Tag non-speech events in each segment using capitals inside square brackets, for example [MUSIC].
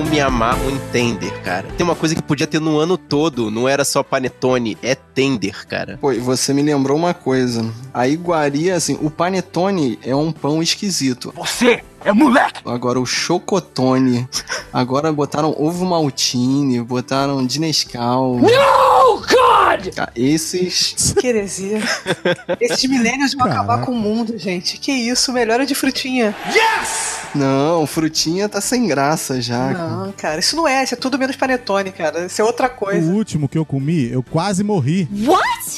o Miamá, o Entender, cara. Tem uma coisa que podia ter no ano todo, não era só panetone, é tender, cara. Pô, e você me lembrou uma coisa. A iguaria, assim, o panetone é um pão esquisito. Você é moleque! Agora o chocotone. Agora botaram ovo maltine, botaram de Nescau. God! Ah, Esses. Que heresia. [LAUGHS] Esses milênios vão Caraca. acabar com o mundo, gente. Que isso, melhora de frutinha. Não, frutinha tá sem graça já. Não, cara, isso não é, isso é tudo menos panetone, cara. Isso é outra O coisa. último que eu comi, eu quase morri.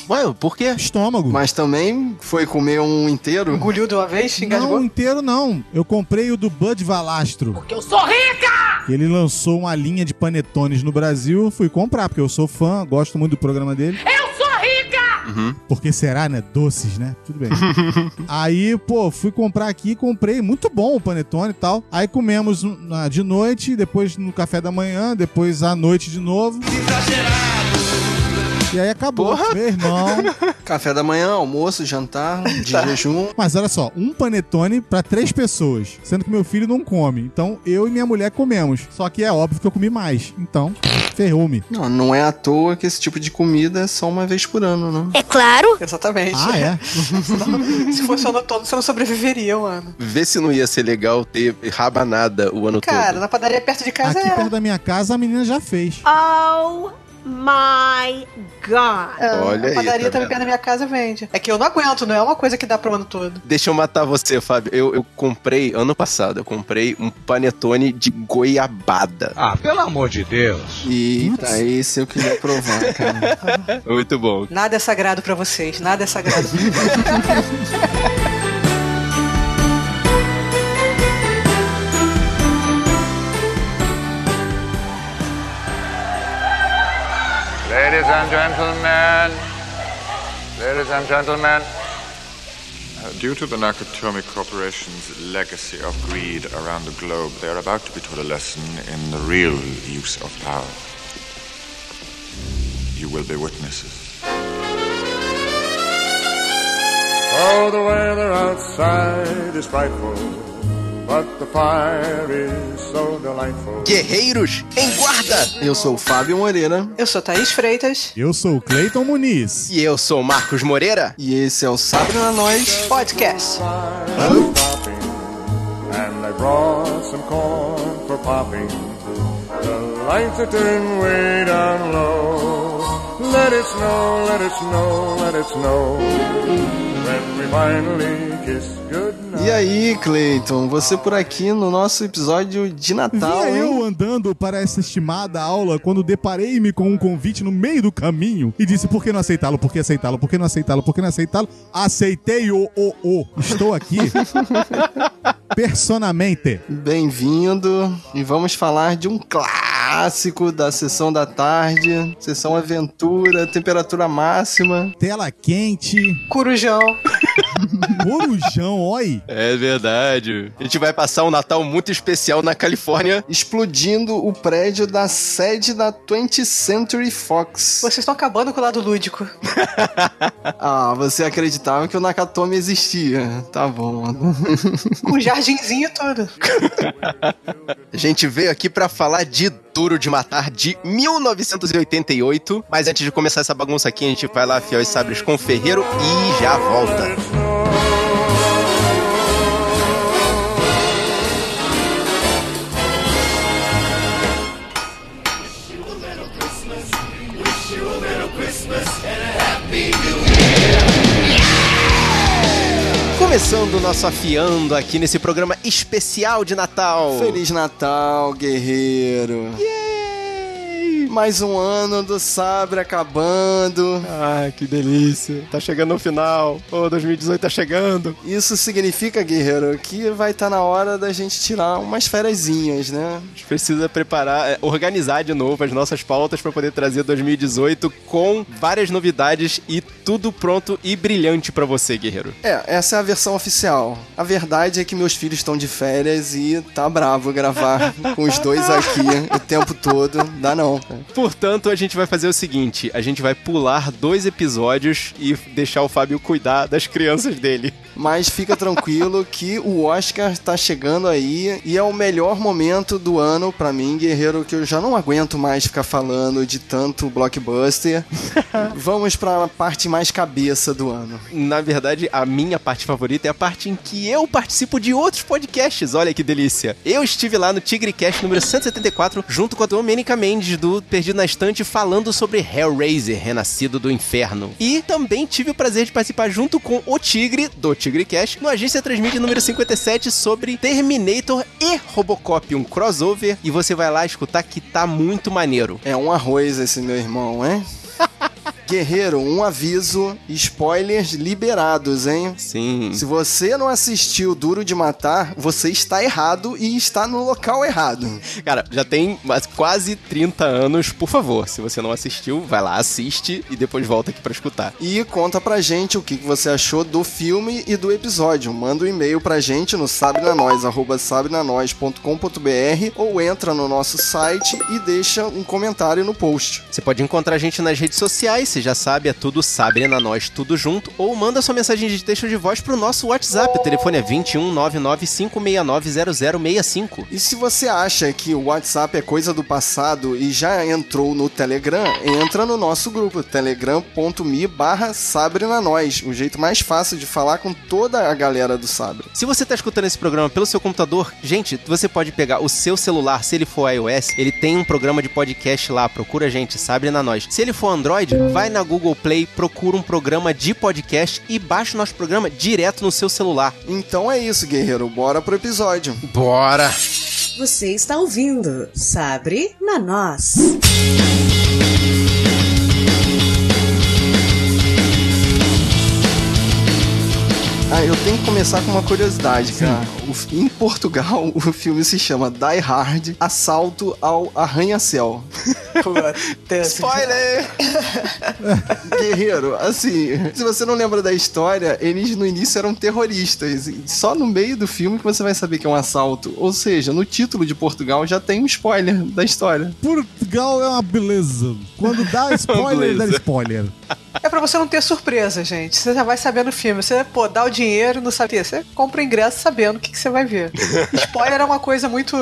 Ué, por quê? Estômago. Mas também foi comer um inteiro? Engoliu de uma vez, engasgou. Não inteiro, não. Eu comprei o do Bud Valastro. Porque eu sou rica! Ele lançou uma linha de panetones no Brasil. Fui comprar, porque eu sou fã, gosto muito do programa dele. Eu sou rica! Porque será, né? Doces, né? Tudo bem. [LAUGHS] Aí, pô, fui comprar aqui, comprei. Muito bom o panetone e tal. Aí comemos de noite, depois no café da manhã, depois à noite de novo. E aí acabou. Meu irmão. [LAUGHS] Café da manhã, almoço, jantar, de jejum. Mas olha só, um panetone pra três pessoas. Sendo que meu filho não come. Então eu e minha mulher comemos. Só que é óbvio que eu comi mais. Então, ferrou-me. Não, não é à toa que esse tipo de comida é só uma vez por ano, né? É claro. Exatamente. Ah, é? [LAUGHS] Se fosse o ano todo, você não sobreviveria, mano. Vê se não ia ser legal ter rabanada o ano Cara, todo. na padaria perto de casa Aqui é. perto da minha casa a menina já fez. Oh my god. É, Olha a aí, padaria tá também vendo? perto da minha casa vende. É que eu não aguento, não é uma coisa que dá pro ano todo. Deixa eu matar você, Fábio. Eu, eu comprei, ano passado, eu comprei um panetone de goiabada. Ah, pelo amor de Deus. Eita, esse eu queria provar, [LAUGHS] cara. Muito bom. Nada é sagrado pra vocês, nada é sagrado. [LAUGHS] Ladies and gentlemen, ladies and gentlemen, uh, due to the Nakatomi Corporation's legacy of greed around the globe, they are about to be taught a lesson in the real use of power. You will be witnesses. Oh, the weather outside is frightful, Guerreiros em guarda! Eu sou o Fábio Moreira Eu sou Thaís Freitas, Eu sou o Cleiton Muniz. E eu sou o Marcos Moreira. e esse é o Sabre na Nós. podcast. And I brought some corn for popping. The lights are turned way down low. Let it snow, let it snow, let it snow. When we finally kiss goodnight. E aí, Cleiton, você por aqui no nosso episódio de Natal, Vinha eu andando para essa estimada aula quando deparei-me com um convite no meio do caminho e disse por que não aceitá-lo, por que aceitá-lo, por que não aceitá-lo, por que não aceitá-lo. Aceitei o o o. Estou aqui [LAUGHS] personamente. Bem-vindo e vamos falar de um clássico da sessão da tarde, sessão aventura, temperatura máxima. Tela quente, Corujão. [LAUGHS] corujão, oi. É verdade. A gente vai passar um Natal muito especial na Califórnia. Explodindo o prédio da sede da 20th Century Fox. Vocês estão acabando com o lado lúdico. [LAUGHS] Ah, você acreditava que o Nakatomi existia. Tá bom. Com jardinzinho e tudo. [LAUGHS] A gente veio aqui pra falar de Duro de Matar de 1988. Mas antes de começar essa bagunça aqui, a gente vai lá afiar os sabres com o Ferreiro e já volta. Começando o nosso afiando aqui nesse programa especial de Natal. Feliz Natal, guerreiro. Mais um ano do Sabre acabando. Ah, que delícia. Tá chegando no final. Ô, 2018 tá chegando. Isso significa, guerreiro, que vai estar na hora da gente tirar umas fériasinhas, né? A gente precisa preparar, é, organizar de novo as nossas pautas pra poder trazer 2018 com várias novidades e tudo pronto e brilhante pra você, guerreiro. É, essa é a versão oficial. A verdade é que meus filhos estão de férias e tá bravo gravar com os dois aqui o tempo todo. Dá não. Portanto, a gente vai fazer o seguinte: a gente vai pular dois episódios e deixar o Fábio cuidar das crianças dele. Mas fica tranquilo que o Oscar tá chegando aí e é o melhor momento do ano pra mim, guerreiro, que eu já não aguento mais ficar falando de tanto blockbuster. [LAUGHS] Vamos pra parte mais cabeça do ano. Na verdade, a minha parte favorita é a parte em que eu participo de outros podcasts. Olha que delícia. Eu estive lá no TigreCast número 174, junto com a Domenica Mendes do Perdido na Estante, falando sobre Hellraiser, Renascido do Inferno. E também tive o prazer de participar junto com o Tigre, do TigreCast, no Agência Transmite número 57, sobre Terminator e Robocop, um crossover. E você vai lá escutar que tá muito maneiro. É um arroz esse meu irmão, hein? [LAUGHS] Guerreiro, um aviso: spoilers liberados, hein? Sim. Se você não assistiu Duro de Matar, você está errado e está no local errado. Cara, já tem quase 30 anos, por favor. Se você não assistiu, vai lá, assiste e depois volta aqui pra escutar. E conta pra gente o que você achou do filme e do episódio. Manda um e-mail pra gente no sabrenanois, arroba sabrenanois.com.br ou entra no nosso site e deixa um comentário no post. Você pode encontrar a gente nas redes sociais, já sabe, é tudo Sabrina Nós, tudo junto, ou manda sua mensagem de texto de voz pro nosso WhatsApp. O telefone é 21 0065. E se você acha que o WhatsApp é coisa do passado e já entrou no Telegram, entra no nosso grupo, telegram.me barra sabrenanois, o jeito mais fácil de falar com toda a galera do Sabre. Se você tá escutando esse programa pelo seu computador, gente, você pode pegar o seu celular, se ele for iOS, ele tem um programa de podcast lá, procura a gente, Sabrina Nós. Se ele for Android, vai na Google Play, procura um programa de podcast e baixa o nosso programa direto no seu celular. Então é isso, guerreiro, bora pro episódio. Bora! Você está ouvindo Sabre na Nós. Ah, eu tenho que começar com uma curiosidade, cara. O- em Portugal, [LAUGHS] o filme se chama Die Hard Assalto ao Arranha-Céu. [LAUGHS] Spoiler! [LAUGHS] Guerreiro, assim, se você não lembra da história, eles no início eram terroristas. E Só no meio do filme que você vai saber que é um assalto. Ou seja, no título de Portugal já tem um spoiler da história. Portugal é uma beleza. Quando dá spoiler, dá spoiler. É pra você não ter surpresa, gente. Você já vai sabendo o filme. Você, pô, dá o dinheiro, não sabe o quê. Você compra o ingresso sabendo o que, que você vai ver. [LAUGHS] Spoiler é uma coisa muito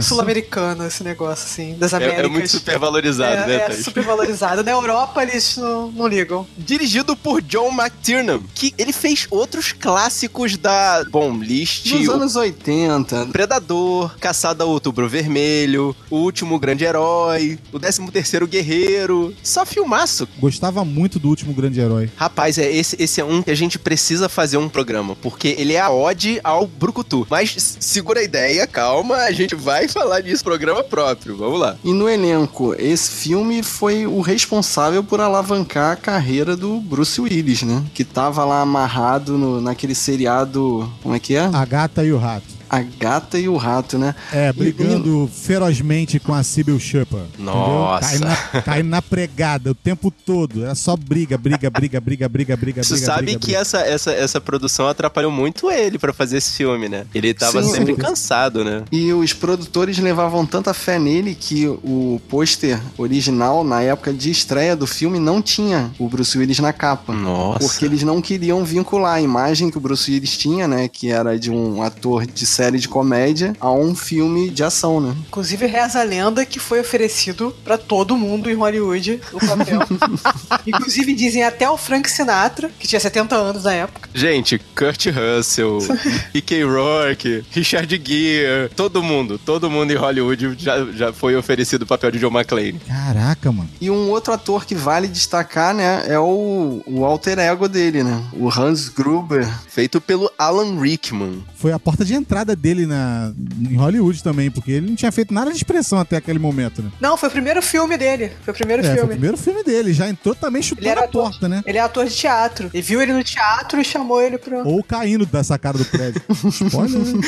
sul-americana, esse negócio, assim, das É, Américas. é muito super valorizado, É, né, é Thaís? super valorizado. Na Europa, eles não, não ligam. Dirigido por John McTiernan, que ele fez outros clássicos da, bom, List, Nos o anos 80, Predador, Caçada ao Outubro Vermelho, O Último Grande Herói, O 13º Guerreiro, só filmaço. Gostava muito do último grande herói. Rapaz, é esse, esse é um que a gente precisa fazer um programa, porque ele é a ode ao Brucutu. Mas segura a ideia, calma, a gente vai falar disso programa próprio. Vamos lá. E no elenco, esse filme foi o responsável por alavancar a carreira do Bruce Willis, né? Que tava lá amarrado no, naquele seriado. Como é que é? A gata e o rato. A Gata e o Rato, né? É, brigando ferozmente com a Sybil Shepard. Nossa. Entendeu? Caindo na, caindo na pregada o tempo todo. Era só briga, briga, briga, briga, briga, briga, Você briga. sabe briga, que briga. essa, essa, essa produção atrapalhou muito ele pra fazer esse filme, né? Ele tava Sim. sempre cansado, né? E os produtores levavam tanta fé nele que o pôster original, na época de estreia do filme, não tinha o Bruce Willis na capa. Nossa. Porque eles não queriam vincular a imagem que o Bruce Willis tinha, né? Que era de um ator de série de comédia, a um filme de ação, né? Inclusive, reza a lenda que foi oferecido pra todo mundo em Hollywood o papel. [LAUGHS] Inclusive, dizem até o Frank Sinatra, que tinha 70 anos na época. Gente, Kurt Russell, [LAUGHS] E.K. Rourke, Richard Gere, todo mundo, todo mundo em Hollywood já, já foi oferecido o papel de John McClane. Caraca, mano. E um outro ator que vale destacar, né? É o, o alter ego dele, né? O Hans Gruber. Feito pelo Alan Rickman. Foi a porta de entrada dele na, em Hollywood também, porque ele não tinha feito nada de expressão até aquele momento, né? Não, foi o primeiro filme dele. Foi o primeiro É, foi o filme. primeiro filme dele, já entrou também Ele chutando era a ator. porta, né? Ele é ator de teatro. E viu ele no teatro e chamou ele pro. Ou caindo da sacada do prédio. [LAUGHS] Spoiler, né?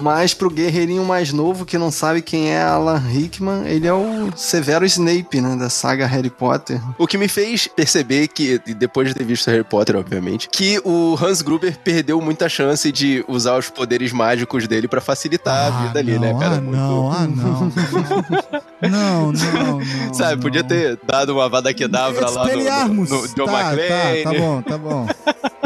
Mas pro guerreirinho mais novo que não sabe quem é Alan Rickman, ele é o Severo Snape, né, da saga Harry Potter. O que me fez perceber que, depois de ter visto Harry Potter, obviamente, que o Hans Gruber perdeu muita chance de usar os poderes mágicos dele pra facilitar a vida ali, não, né, cara? Ah, não, ah, [LAUGHS] não. Não, não, não. Sabe, podia não. ter dado uma vada quedavra lá no, no, no John tá, McClane. tá, tá bom, tá bom. [LAUGHS]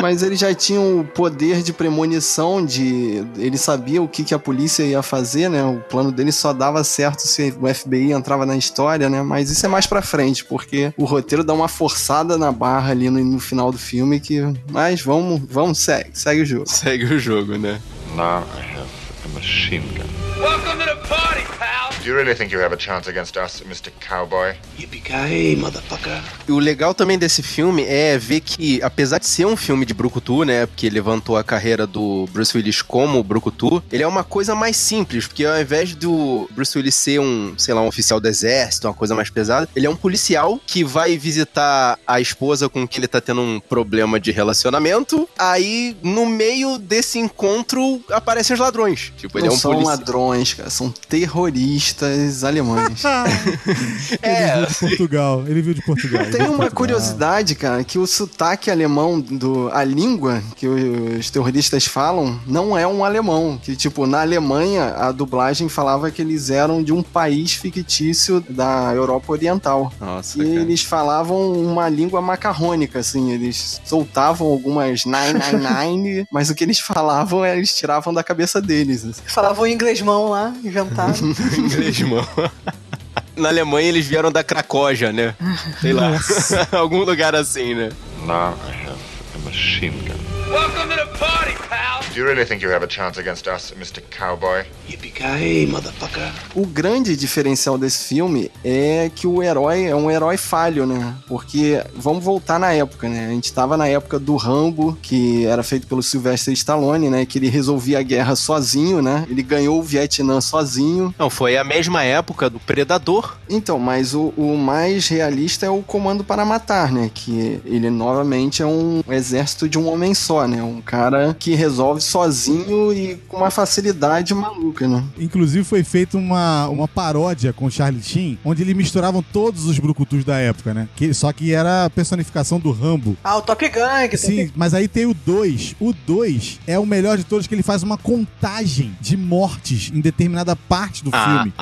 Mas ele já tinha o poder de premonição, de ele sabia o que, que a polícia ia fazer, né? O plano dele só dava certo se o FBI entrava na história, né? Mas isso é mais pra frente, porque o roteiro dá uma forçada na barra ali no, no final do filme que... Mas vamos, vamos, segue, segue o jogo. Segue o jogo, né? Now I have a machine gun. Do you really think you have a chance against us, Mr. Cowboy? Yippee-ki-yay, motherfucker. E o legal também desse filme é ver que, apesar de ser um filme de Brucutu, né? Porque levantou a carreira do Bruce Willis como Brucutu, ele é uma coisa mais simples, porque ao invés do Bruce Willis ser um, sei lá, um oficial do exército, uma coisa mais pesada, ele é um policial que vai visitar a esposa com quem ele tá tendo um problema de relacionamento. Aí, no meio desse encontro, aparecem os ladrões. Tipo, ele não é um são policial. ladrões, cara, são terroristas alemães. [LAUGHS] É, Ele viu de Portugal. Ele viu de Portugal. Tem uma curiosidade, cara, que o sotaque alemão do a língua que os terroristas falam não é um alemão, que tipo na Alemanha a dublagem falava que eles eram de um país fictício da Europa Oriental. Nossa, E cara. eles falavam uma língua macarrônica, assim, eles soltavam algumas nine, nine, nine, [LAUGHS] mas o que eles falavam eles tiravam da cabeça deles. assim. Falavam em inglêsmão lá, inventaram. [LAUGHS] Mano. Na Alemanha eles vieram da Cracógia, né? Sei lá. [LAUGHS] Algum lugar assim, né? Now I have a machine gun. O grande diferencial desse filme é que o herói é um herói falho, né? Porque vamos voltar na época, né? A gente tava na época do Rambo, que era feito pelo Sylvester Stallone, né? Que ele resolvia a guerra sozinho, né? Ele ganhou o Vietnã sozinho. Não, foi a mesma época do Predador. Então, mas o, o mais realista é o Comando para Matar, né? Que ele novamente é um exército de um homem só, né? Um cara que resolve sozinho e com uma facilidade maluca, né? Inclusive foi feita uma, uma paródia com o Charlie Sheen, onde eles misturavam todos os brucutus da época, né? Que, só que era a personificação do Rambo. Ah, o Top Gang. Sim, mas aí tem o 2. O 2 é o melhor de todos, que ele faz uma contagem de mortes em determinada parte do filme.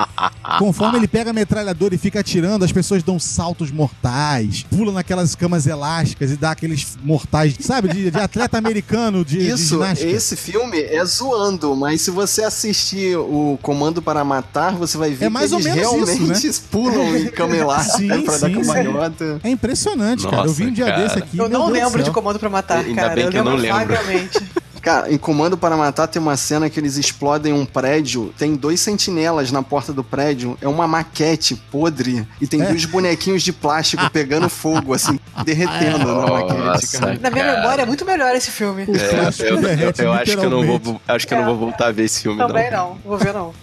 Conforme ele pega a metralhadora e fica atirando, as pessoas dão saltos mortais, pulam naquelas camas elásticas e dá aqueles mortais, sabe? De, de atleta americano de, de Isso, ginástica. esse filme é zoando, mas se você assistir o Comando para Matar, você vai ver É mais que ou eles menos realmente isso, [LAUGHS] pulam em elástica Sim, pra dar sim, cambalhota. É impressionante, cara. Eu Nossa, vi um dia cara. desse aqui. Eu não lembro de. Comando pra Matar, Ainda cara. bem que eu não lembro. vagamente. [LAUGHS] Cara, em Comando para Matar tem uma cena que eles explodem um prédio, tem dois sentinelas na porta do prédio, é uma maquete podre e tem É. dois bonequinhos de plástico [LAUGHS] pegando fogo, assim, derretendo na maquete, Nossa, cara. Na minha Cara. memória é muito melhor esse filme. É, eu, eu- derrete eu acho que eu não vou, acho que eu não vou voltar a ver esse filme, Também não. não, vou ver não. [LAUGHS]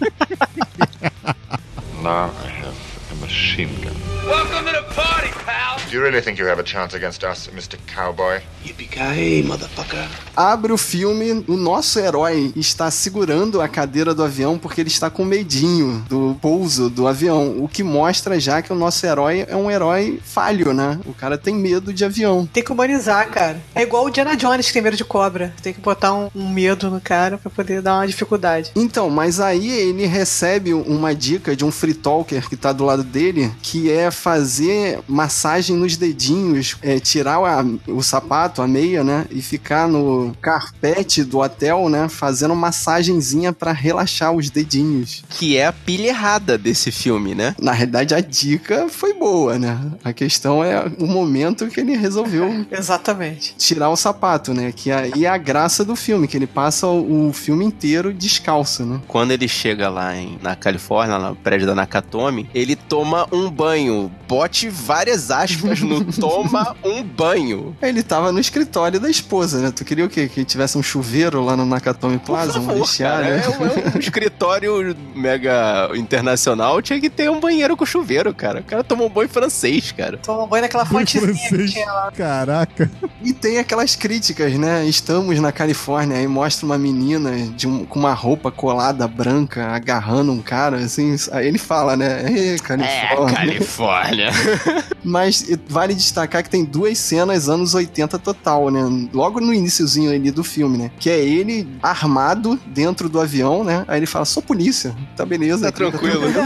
Now I have a machine gun. Welcome to the party, pal. Do you really think you have a chance against us, Mr. Cowboy? Yippee-ki-yay, motherfucker. Abre o filme, o nosso herói está segurando a cadeira do avião porque ele está com medinho do pouso do avião, o que mostra já que o nosso herói é um herói falho, né? O cara tem medo de avião. Tem que humanizar, cara. É igual o Diana Jones que tem medo de cobra. Tem que botar um, um medo no cara pra poder dar uma dificuldade. Então, mas aí ele recebe uma dica de um free talker que tá do lado dele, que é fazer massagem nos dedinhos, é, tirar a- o sapato, a meia, né? E ficar no carpete do hotel, né? Fazendo massagenzinha pra relaxar os dedinhos. Que é a pilha errada desse filme, né? Na realidade, a dica foi boa, né? A questão é o momento que ele resolveu [LAUGHS] Exatamente. tirar o sapato, né? Que aí é a graça do filme, que ele passa o, o filme inteiro descalço, né? Quando ele chega lá em, na Califórnia, lá no prédio da Nakatomi, ele toma um banho. Bote várias aspas não [LAUGHS] toma um banho. Ele tava no escritório da esposa, né? Tu queria o quê? Que tivesse um chuveiro lá no Nakatomi Plaza, favor, vestiária? cara, é, um, é um [LAUGHS] escritório mega internacional, tinha que ter um banheiro com chuveiro, cara. O cara tomou um banho francês, cara. Toma banho naquela fontezinha que francês. tinha lá. Caraca. E tem aquelas críticas, né? Estamos na Califórnia, aí mostra uma menina de um- com uma roupa colada branca agarrando um cara, assim. Aí ele fala, né? É, Califórnia. [LAUGHS] [LAUGHS] Mas vale destacar que tem duas cenas anos 80 total, né? Logo no iniciozinho ali do filme, né? Que é ele armado dentro do avião, né? Aí ele fala, sou polícia. Tá beleza. Tá tranquilo. [LAUGHS]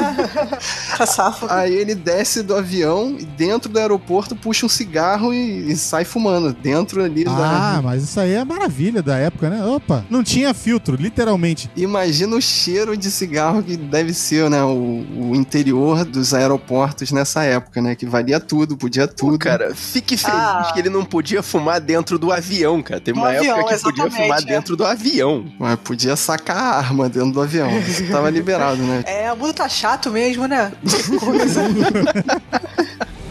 Tá safo. Aí ele desce do avião e dentro do aeroporto puxa um cigarro e, e sai fumando. Dentro ali Ah, da. mas isso aí é maravilha da época, né? Opa, não tinha filtro, literalmente. Imagina o cheiro de cigarro que deve ser, né? O, o interior dos aeroportos nessa época, né? Que valia tudo, podia tudo. Pô, cara, fique feliz Ah. que ele não podia fumar dentro do avião, cara. Teve Do uma avião, época que podia fumar é. dentro do avião. Mas podia sacar a arma dentro do avião. Isso tava liberado, né? É, o mundo tá chato mesmo, né? Coisa.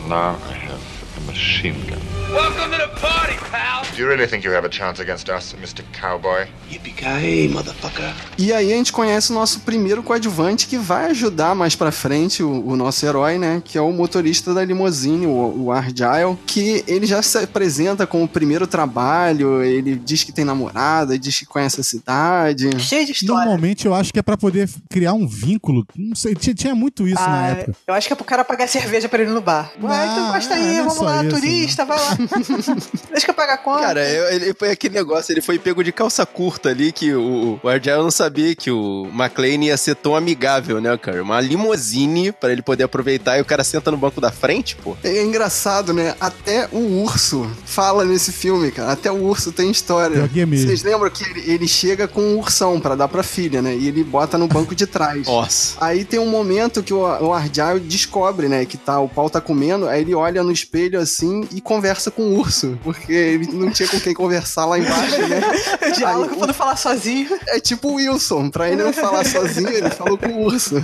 Now I have a machine gun. Welcome to the party, pal. Do you really think you have a chance against us, Mr. Cowboy? Yippee-ki-yay, motherfucker. E aí a gente conhece o nosso primeiro coadjuvante que vai ajudar mais pra frente o, o nosso herói, né? Que é o motorista da limusine, o, o Argyle, que ele já se apresenta com o primeiro trabalho, ele diz que tem namorada, diz que conhece a cidade. Cheio de história. Normalmente eu acho que é pra poder criar um vínculo. Não sei, tinha, tinha muito isso na Ah, época. eu acho que é pro cara pagar cerveja pra ele no bar. Ué, Não, então gosta aí, é vamos lá, isso, turista, vai lá. [LAUGHS] Deixa eu pagar a conta. Cara, ele foi aquele negócio, ele foi pego de calça curta ali, que o, o Argyle não sabia que o McLean ia ser tão amigável, né, cara? Uma limousine pra ele poder aproveitar e o cara senta no banco da frente, pô. É engraçado, né? Até o urso fala nesse filme, cara. Até o urso tem história. É. Vocês lembram que ele, ele chega com um ursão pra dar pra filha, né? E ele bota no banco de trás. [LAUGHS] Nossa. Aí tem um momento que o, o Argyle descobre, né, que tá, o pau tá comendo, aí ele olha no espelho assim e conversa com o urso, porque ele não tinha com quem conversar lá embaixo, né? [LAUGHS] O diálogo Aí, pra não falar sozinho. É tipo o Wilson, pra ele não falar sozinho, ele falou com o urso.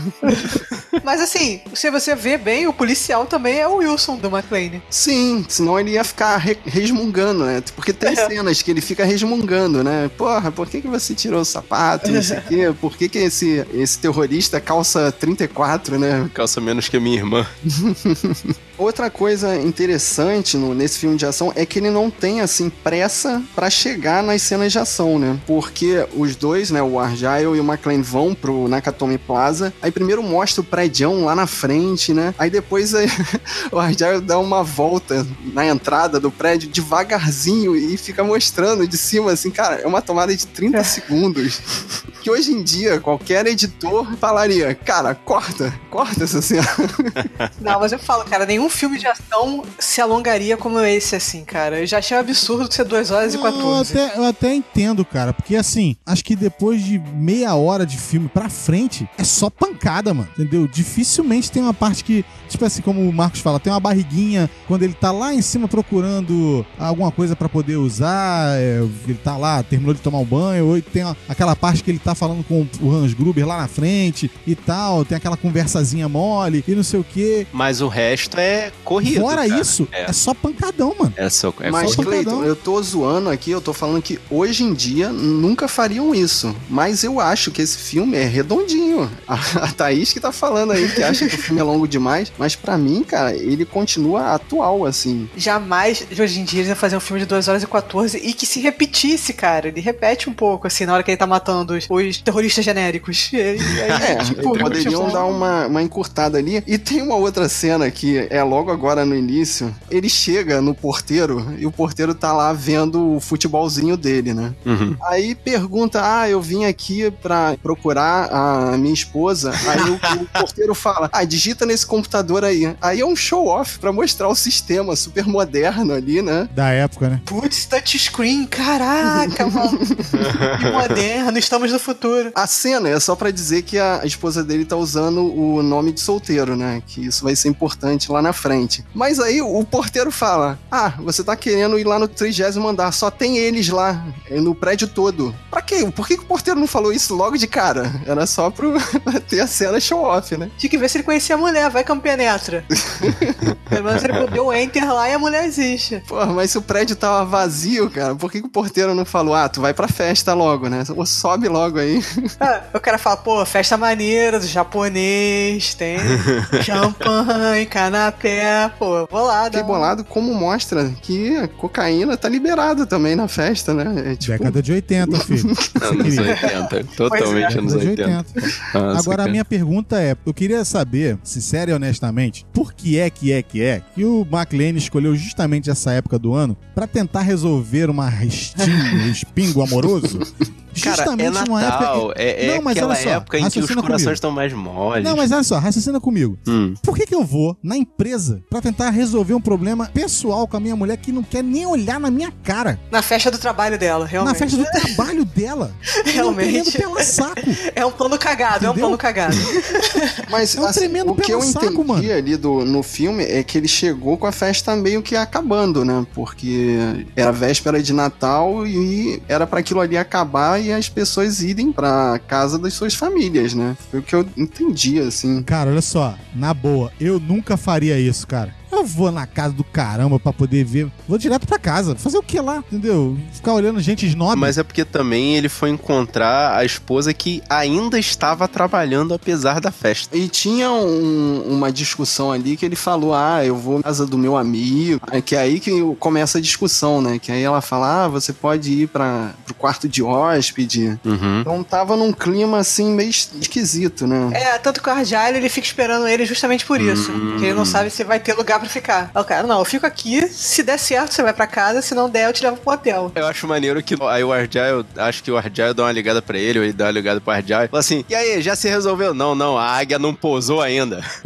Mas assim, se você vê bem, o policial também é o Wilson do McLean. Sim, senão ele ia ficar re- resmungando, né? Porque tem cenas que ele fica resmungando, né? Porra, por que, que você tirou o sapato, não sei o quê? Por que, que esse, esse terrorista calça 34, né? Calça menos que a minha irmã. [LAUGHS] Outra coisa interessante no- nesse filme de ação é que ele não tem, assim, pressa pra chegar nas cenas de ação, né? Porque os dois, né, o Argyle e o McLean vão pro Nakatomi Plaza, aí primeiro mostra o prédio lá na frente, né? Aí depois aí, [LAUGHS] o Argyle dá uma volta na entrada do prédio devagarzinho e fica mostrando de cima, assim, cara, é uma tomada de 30 segundos. [LAUGHS] Que hoje em dia, qualquer editor falaria, cara, corta, corta essa cena. [LAUGHS] Não, mas eu falo, cara, nenhum filme de ação se alongaria como esse, assim, cara. Eu já achei um absurdo ser 2 horas e Eu 14. até, eu até entendo, cara, porque assim, acho que depois de meia hora de filme pra frente, é só pancada, mano, entendeu? Dificilmente tem uma parte que, tipo assim, como o Marcos fala, tem uma barriguinha quando ele tá lá em cima procurando alguma coisa pra poder usar, é, ele tá lá, terminou de tomar um banho, ou tem aquela parte que ele tá falando com o Hans Gruber lá na frente e tal, tem aquela conversazinha mole e não sei o quê. Mas o resto é corrido. Fora cara. isso, É. é. só pancadão, mano. É só, é Mas, só. Cleiton, eu tô zoando aqui, eu tô falando que hoje em dia nunca fariam isso. Mas eu acho que esse filme é redondinho. A, [LAUGHS] a Thaís que tá falando aí que acha que o filme é longo demais. Mas pra mim, cara, ele continua atual, assim. Jamais, de hoje em dia, eles iam fazer um filme de 2 horas e 14 e que se repetisse, cara. Ele repete um pouco, assim, na hora que ele tá matando os, os terroristas genéricos. [LAUGHS] E aí, É, tipo, poderiam tipo, dar uma, uma encurtada ali. E tem uma outra cena que é logo agora no início. Ele chega no porteiro e o porteiro tá lá vendo o futebolzinho dele, né? Uhum. Aí pergunta: Ah, eu vim aqui pra procurar a minha esposa. Aí o, o porteiro fala: Ah, digita nesse computador aí. Aí é um show-off pra mostrar o sistema super moderno ali, né? Da época, né? Putz, touchscreen, caraca, mano. [LAUGHS] que moderno, estamos no futuro. A cena é só pra dizer que a esposa dele tá usando o nome de solteiro, né? Que isso vai ser importante lá na frente. Mas aí o porteiro fala: Ah, você tá querendo ir lá no trigésimo andar, só tem eles lá, é, no prédio todo. Pra quê? Por que, que o porteiro não falou isso logo de cara? Era só pro [LAUGHS] ter a cena show-off, né? Tinha que ver se ele conhecia a mulher, vai um penetra. [LAUGHS] Pelo menos ele deu enter lá e a mulher existe. Porra, mas se o prédio tava vazio, cara, por que, que o porteiro não falou, ah, tu vai pra festa logo, né? Ou sobe logo aí. Ah, [LAUGHS] o cara fala, pô, festa maneira do japonês, tem [LAUGHS] champanhe, canapé, pô, bolado. Fiquei bolado como mostra que a cocaína tá liberada também na festa, né? É, tipo, Década de 80, filho. Anos 80. Totalmente anos Década de 80. Nossa, Agora, a minha pergunta é: eu queria saber, sincero e honestamente, por que é que é que é que o McLean escolheu justamente essa época do ano pra tentar resolver uma restinga, um espingo amoroso? [LAUGHS] Cara, é numa Natal. É, é Não, mas aquela olha só, época em que os corações comigo. estão mais moles. Não, mas olha só, raciocina comigo. Hum. Por que, que eu vou na empresa pra tentar resolver um problema pessoal com a minha mulher que não quer nem olhar na minha cara? Na festa do trabalho dela, realmente. Na festa do trabalho dela. [LAUGHS] Realmente. Eu não tô pela saco. É um plano cagado, é um Entendeu? plano cagado. [LAUGHS] Mas É um assim, tremendo o que eu saco, entendi mano. ali do, no filme é que ele chegou com a festa meio que acabando, né? Porque era véspera de Natal e era pra aquilo ali acabar e as pessoas irem pra casa das suas famílias, né? Foi o que eu entendi, assim. Cara, olha só, na boa, eu nunca faria isso, cara. Eu vou na casa do caramba pra poder ver. Vou direto pra casa. Fazer o que lá? Entendeu? Ficar olhando gente snob. Mas é porque também ele foi encontrar a esposa que ainda estava trabalhando apesar da festa. E tinha um- uma discussão ali que ele falou: Ah, eu vou na casa do meu amigo. É que é aí que começa a discussão, né? Que aí ela fala: Ah, você pode ir para pro quarto de hóspede. Uhum. Então tava num clima assim meio esquisito, né? É, tanto que o Argyle, ele fica esperando ele justamente por isso. Hum. Porque ele não sabe se vai ter lugar pra ficar. Aí o cara, não, eu fico aqui, se der certo, você vai pra casa, se não der, eu te levo pro hotel. Eu acho maneiro que aí o Argyle, acho que o Argyle dá uma ligada pra ele, ou ele dá uma ligada pro Argyle. Fala assim, e aí, já se resolveu? Não, não, a águia não pousou ainda. [LAUGHS]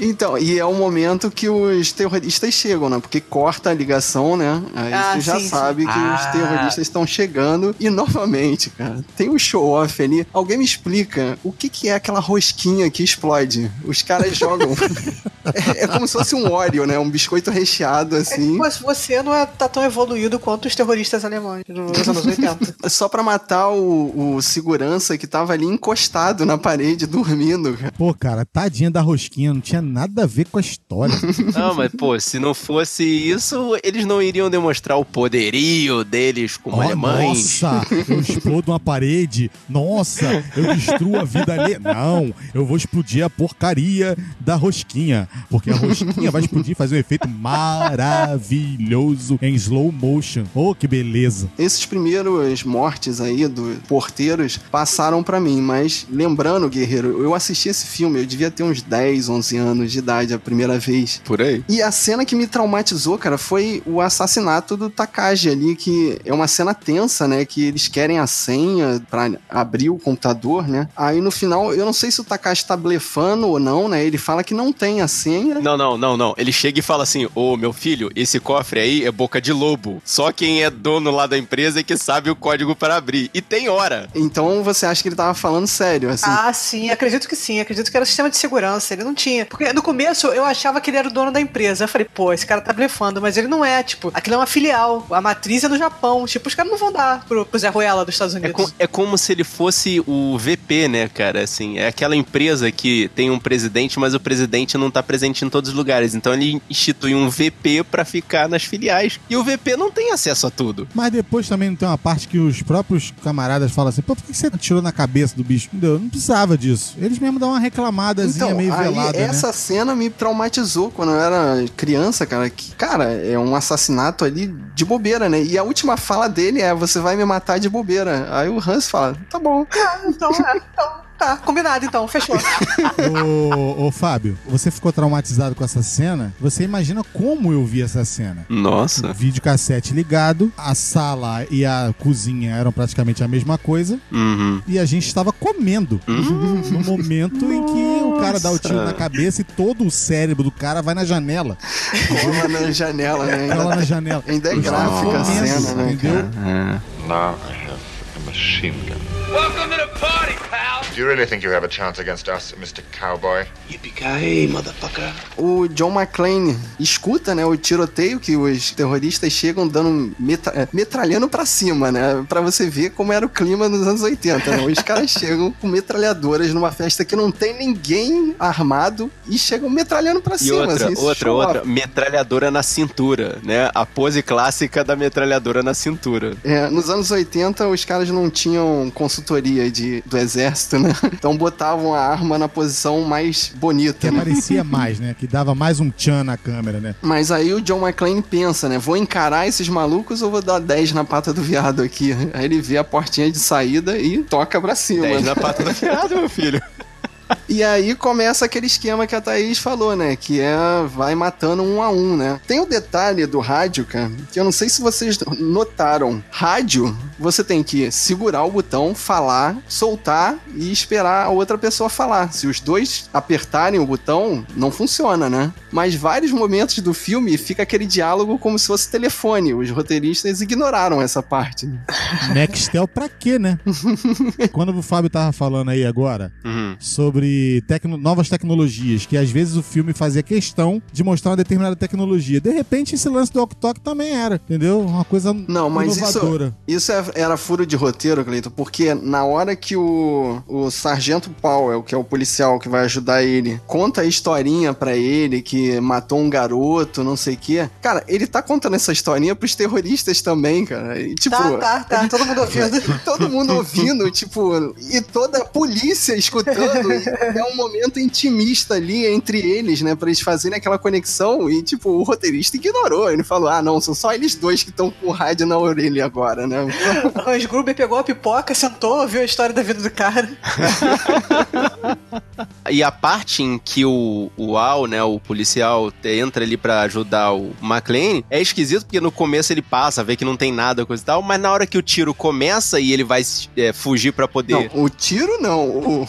Então, e é o momento que os terroristas chegam, né? Porque corta a ligação, né? Aí Ah, tu já sim, sim. sabe que Ah. os terroristas estão chegando. E novamente, cara, tem um show-off ali. Alguém me explica o que, que é aquela rosquinha que explode? Os caras jogam. É, é como se fosse um Oreo, né? Um biscoito recheado assim. Mas você não é, tá tão evoluído quanto os terroristas alemães nos anos 80. [LAUGHS] Só pra matar o, o segurança que tava ali encostado na parede, dormindo, cara. Pô, cara, tadinha da rosquinha, não tinha nada a ver com a história. [LAUGHS] Não, mas pô, se não fosse isso, eles não iriam demonstrar o poderio deles como Ó, alemães. Nossa, eu explodo uma parede. Nossa, eu destruo a vida ali. Não, eu vou explodir a porcaria da rosquinha. Porque a rosquinha vai explodir e fazer um efeito maravilhoso em slow motion. Oh, que beleza. Esses primeiros mortes aí dos porteiros passaram pra mim, mas lembrando, guerreiro, eu assisti esse filme, eu devia ter uns 10, 11 anos de idade a primeira vez. Por aí. E a cena que me traumatizou, cara, foi o assassinato do Takagi ali, que é uma cena tensa, né? Que eles querem a senha pra abrir o computador, né? Aí no final, eu não sei se o Takashi tá blefando ou não, né? Ele fala que não tem a senha. Não, não, não, não. Ele chega e fala assim: Ô meu filho, esse cofre aí é boca de lobo. Só quem é dono lá da empresa é que sabe o código para abrir. E tem hora. Então você acha que ele tava falando sério, assim. Ah, sim, acredito que sim. Acredito que era o sistema de segurança. Ele não tinha. Porque no começo eu achava que ele era o dono da empresa. Eu falei, pô, esse cara tá blefando, mas ele não é. Tipo, aquilo é uma filial. A matriz é no Japão. Tipo, os caras não vão dar pro, pro Zé Ruela dos Estados É, Unidos. com- é como se ele fosse o VP, né, cara? Assim, é aquela empresa que tem um presidente, mas o presidente não tá presente em todos os lugares. Então ele institui um VP pra ficar nas filiais. E o VP não tem acesso a tudo. Mas depois também não tem uma parte que os próprios camaradas falam assim: pô, por que você atirou na cabeça do bicho? Entendeu? Não precisava disso. Eles mesmo dão uma reclamadazinha Então, meio aí, velada, né? essa cena me traumatizou quando eu era criança, cara. Que, cara, é um assassinato ali de bobeira, né? E a última fala dele é: você vai me matar de bobeira. Aí o Hans fala: tá bom. Ah, então, é, então, tá, combinado então, fechou. ô, ô, Fábio, você ficou traumatizado com essa cena? Você imagina como eu vi essa cena? Nossa. Videocassete ligado, a sala e a cozinha eram praticamente a mesma coisa, Uhum. e a gente estava comendo. No momento em que o cara dá o tiro na cabeça e todo o cérebro do cara vai na janela. Rola na janela, né? Vai lá na janela. Ainda é gráfica a cena, né, Entendeu? cara? Now I have a machine gun. Welcome to the you really think you have a chance against us, Mr. Cowboy? Yippee-ki-yay, motherfucker. O John McClane escuta, né, o tiroteio que os terroristas chegam dando metra é, metralhando pra cima, né? Pra você ver como era o clima nos anos 80, né? Os caras [LAUGHS] chegam com metralhadoras numa festa que não tem ninguém armado e chegam metralhando pra E cima. outra, assim, outra, outra, metralhadora na cintura, né? A pose clássica da metralhadora na cintura. É, nos anos 80, os caras não tinham consultoria de, do exército, né? [LAUGHS] Então botavam a arma na posição mais bonita, Que né? aparecia mais, né? Que dava mais um tchan na câmera, né? Mas aí o John McClane pensa, né? Vou encarar esses malucos ou vou dar 10 na pata do viado aqui? Aí ele vê a portinha de saída e toca pra cima. 10 na pata do fiado, meu filho. [LAUGHS] E aí começa aquele esquema que a Thaís falou, né? Que é vai matando um a um, né? Tem o detalhe do rádio, cara, que eu não sei se vocês notaram. Rádio, você tem que segurar o botão, falar, soltar e esperar a outra pessoa falar. Se os dois apertarem o botão, não funciona, né? Mas vários momentos do filme fica aquele diálogo como se fosse telefone. Os roteiristas ignoraram essa parte. Nextel pra quê, né? [LAUGHS] Quando o Fábio tava falando aí agora Uhum. sobre tecno- novas tecnologias, que às vezes o filme fazia questão de mostrar uma determinada tecnologia. De repente, esse lance do Ok-Tok também era, entendeu? Uma coisa Não, mas isso, inovadora. isso é- era furo de roteiro, Cleiton, porque na hora que o, o Sargento Powell, que é o policial que vai ajudar ele, conta a historinha pra ele que matou um garoto, não sei o quê. Cara, ele tá contando essa historinha pros terroristas também, cara. E, tipo, Tá, tá, tá. Todo mundo ouvindo. [LAUGHS] todo mundo ouvindo, tipo, e toda a polícia escutando. [LAUGHS] é um momento intimista ali entre eles, né? Pra eles fazerem aquela conexão. E, tipo, o roteirista ignorou. Ele falou: ah, não, são só eles dois que estão com o rádio na orelha agora, né? O [LAUGHS] Hans Gruber pegou a pipoca, sentou, viu a história da vida do cara. [LAUGHS] E a parte em que o, o Al, né, o policial, te- entra ali pra ajudar o McLean, é esquisito porque no começo ele passa, vê que não tem nada, coisa e tal, mas na hora que o tiro começa e ele vai é, fugir pra poder... Não, o tiro não. O,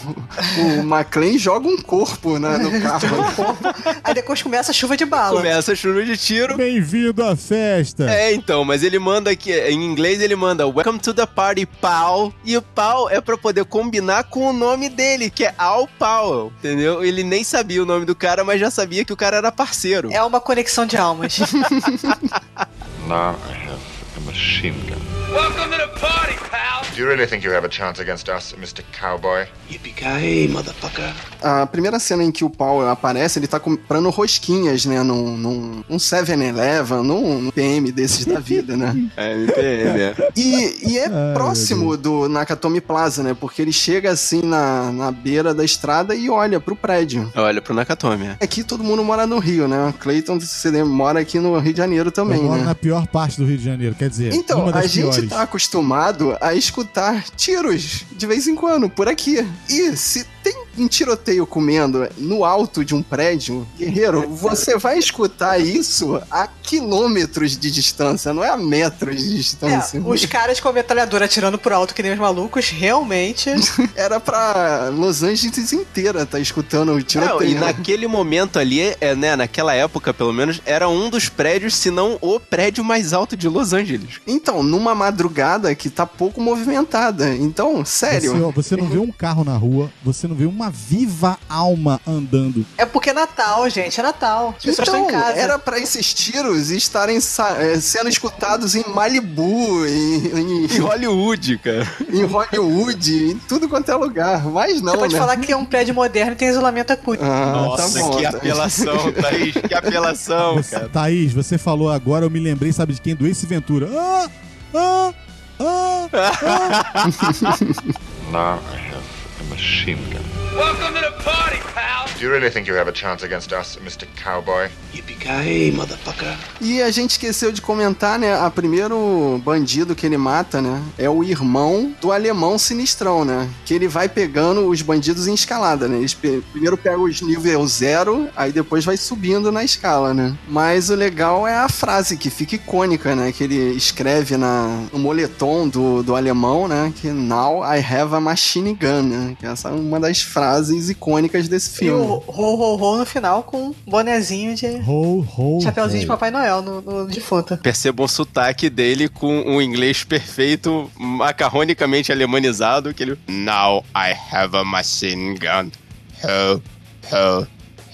o McLean joga um corpo né, no [LAUGHS] carro. Aí depois começa a chuva de bala. Começa a chuva de tiro. Bem-vindo à festa! É, então, mas ele manda aqui, em inglês ele manda Welcome to the party, pal. E o pal é pra poder combinar com o nome dele, que é Al Powell, entendeu? Ele nem sabia o nome do cara, mas já sabia que o cara era parceiro. É uma conexão de almas. [LAUGHS] Now I have a machine gun. Welcome to the party, pal. Do you really think you have a chance against us, Mr. Cowboy? Yippee-ki-yay, motherfucker. A primeira cena em que o Powell aparece, ele tá comprando rosquinhas, né? Num, num, num 7-Eleven, num, num PM desses da vida, né? [LAUGHS] É, MPM, é. E, e é meu próximo do Nakatomi Plaza, né? Porque ele chega assim na, na beira da estrada e olha pro prédio. Olha pro Nakatomi. é. Aqui todo mundo mora no Rio, né? Clayton, você mora aqui no Rio de Janeiro também, Eu moro né? na pior parte do Rio de Janeiro, quer dizer, Então, uma das a gente piores. tá acostumado a escutar tiros de vez em quando, por aqui. E se tem um tiroteio comendo no alto de um prédio, guerreiro, você vai escutar isso a quilômetros de distância, não é a metros de distância. É, os caras com a metralhadora atirando por alto que nem os malucos, realmente. [LAUGHS] Era pra Los Angeles inteira tá escutando o Não, tiroteio. e naquele momento ali, é, né, naquela época pelo menos, era um dos prédios, se não o prédio mais alto de Los Angeles. Então, numa madrugada que tá pouco movimentada. Então, sério. Você, você não vê um carro na rua, você não vê uma viva alma andando. É porque é Natal, gente, é Natal. As pessoas Então, estão em casa. era pra esses tiros estarem eh, sendo escutados em Malibu, em, Em Hollywood, cara. em, em Hollywood, em tudo quanto é lugar. Mas não, Você pode né? falar que é um prédio moderno e tem isolamento acústico. Ah, Nossa, tá bom, que tá. apelação, Thaís, que apelação, Você- cara. Thaís, você falou agora, eu me lembrei, sabe de quem? Do Ace Ventura. Ah! [LAUGHS] Now I have a machine gun. Welcome to the party, pal. Do you really think you have a chance against us, Mr. Cowboy? Yippee-ki-yay, motherfucker. E a gente esqueceu de comentar, né? A primeiro bandido que ele mata, né? É o irmão do alemão sinistrão, né? Que ele vai pegando os bandidos em escalada, né? Eles pe- primeiro pegam os nível zero, aí depois vai subindo na escala, né? Mas o legal é a frase que fica icônica, né? Que ele escreve na, no moletom do, do alemão, né? Que now I have a machine gun, né? Que essa é uma das frases icônicas desse E filme. o Ho Ho Ho no final com um bonezinho de. Ho, ho, Chapeuzinho ho. de Papai Noel no, no defunto. Percebam o sotaque dele com um inglês perfeito, macarronicamente alemanizado, que ele... Now I have a machine gun. Ho, ho,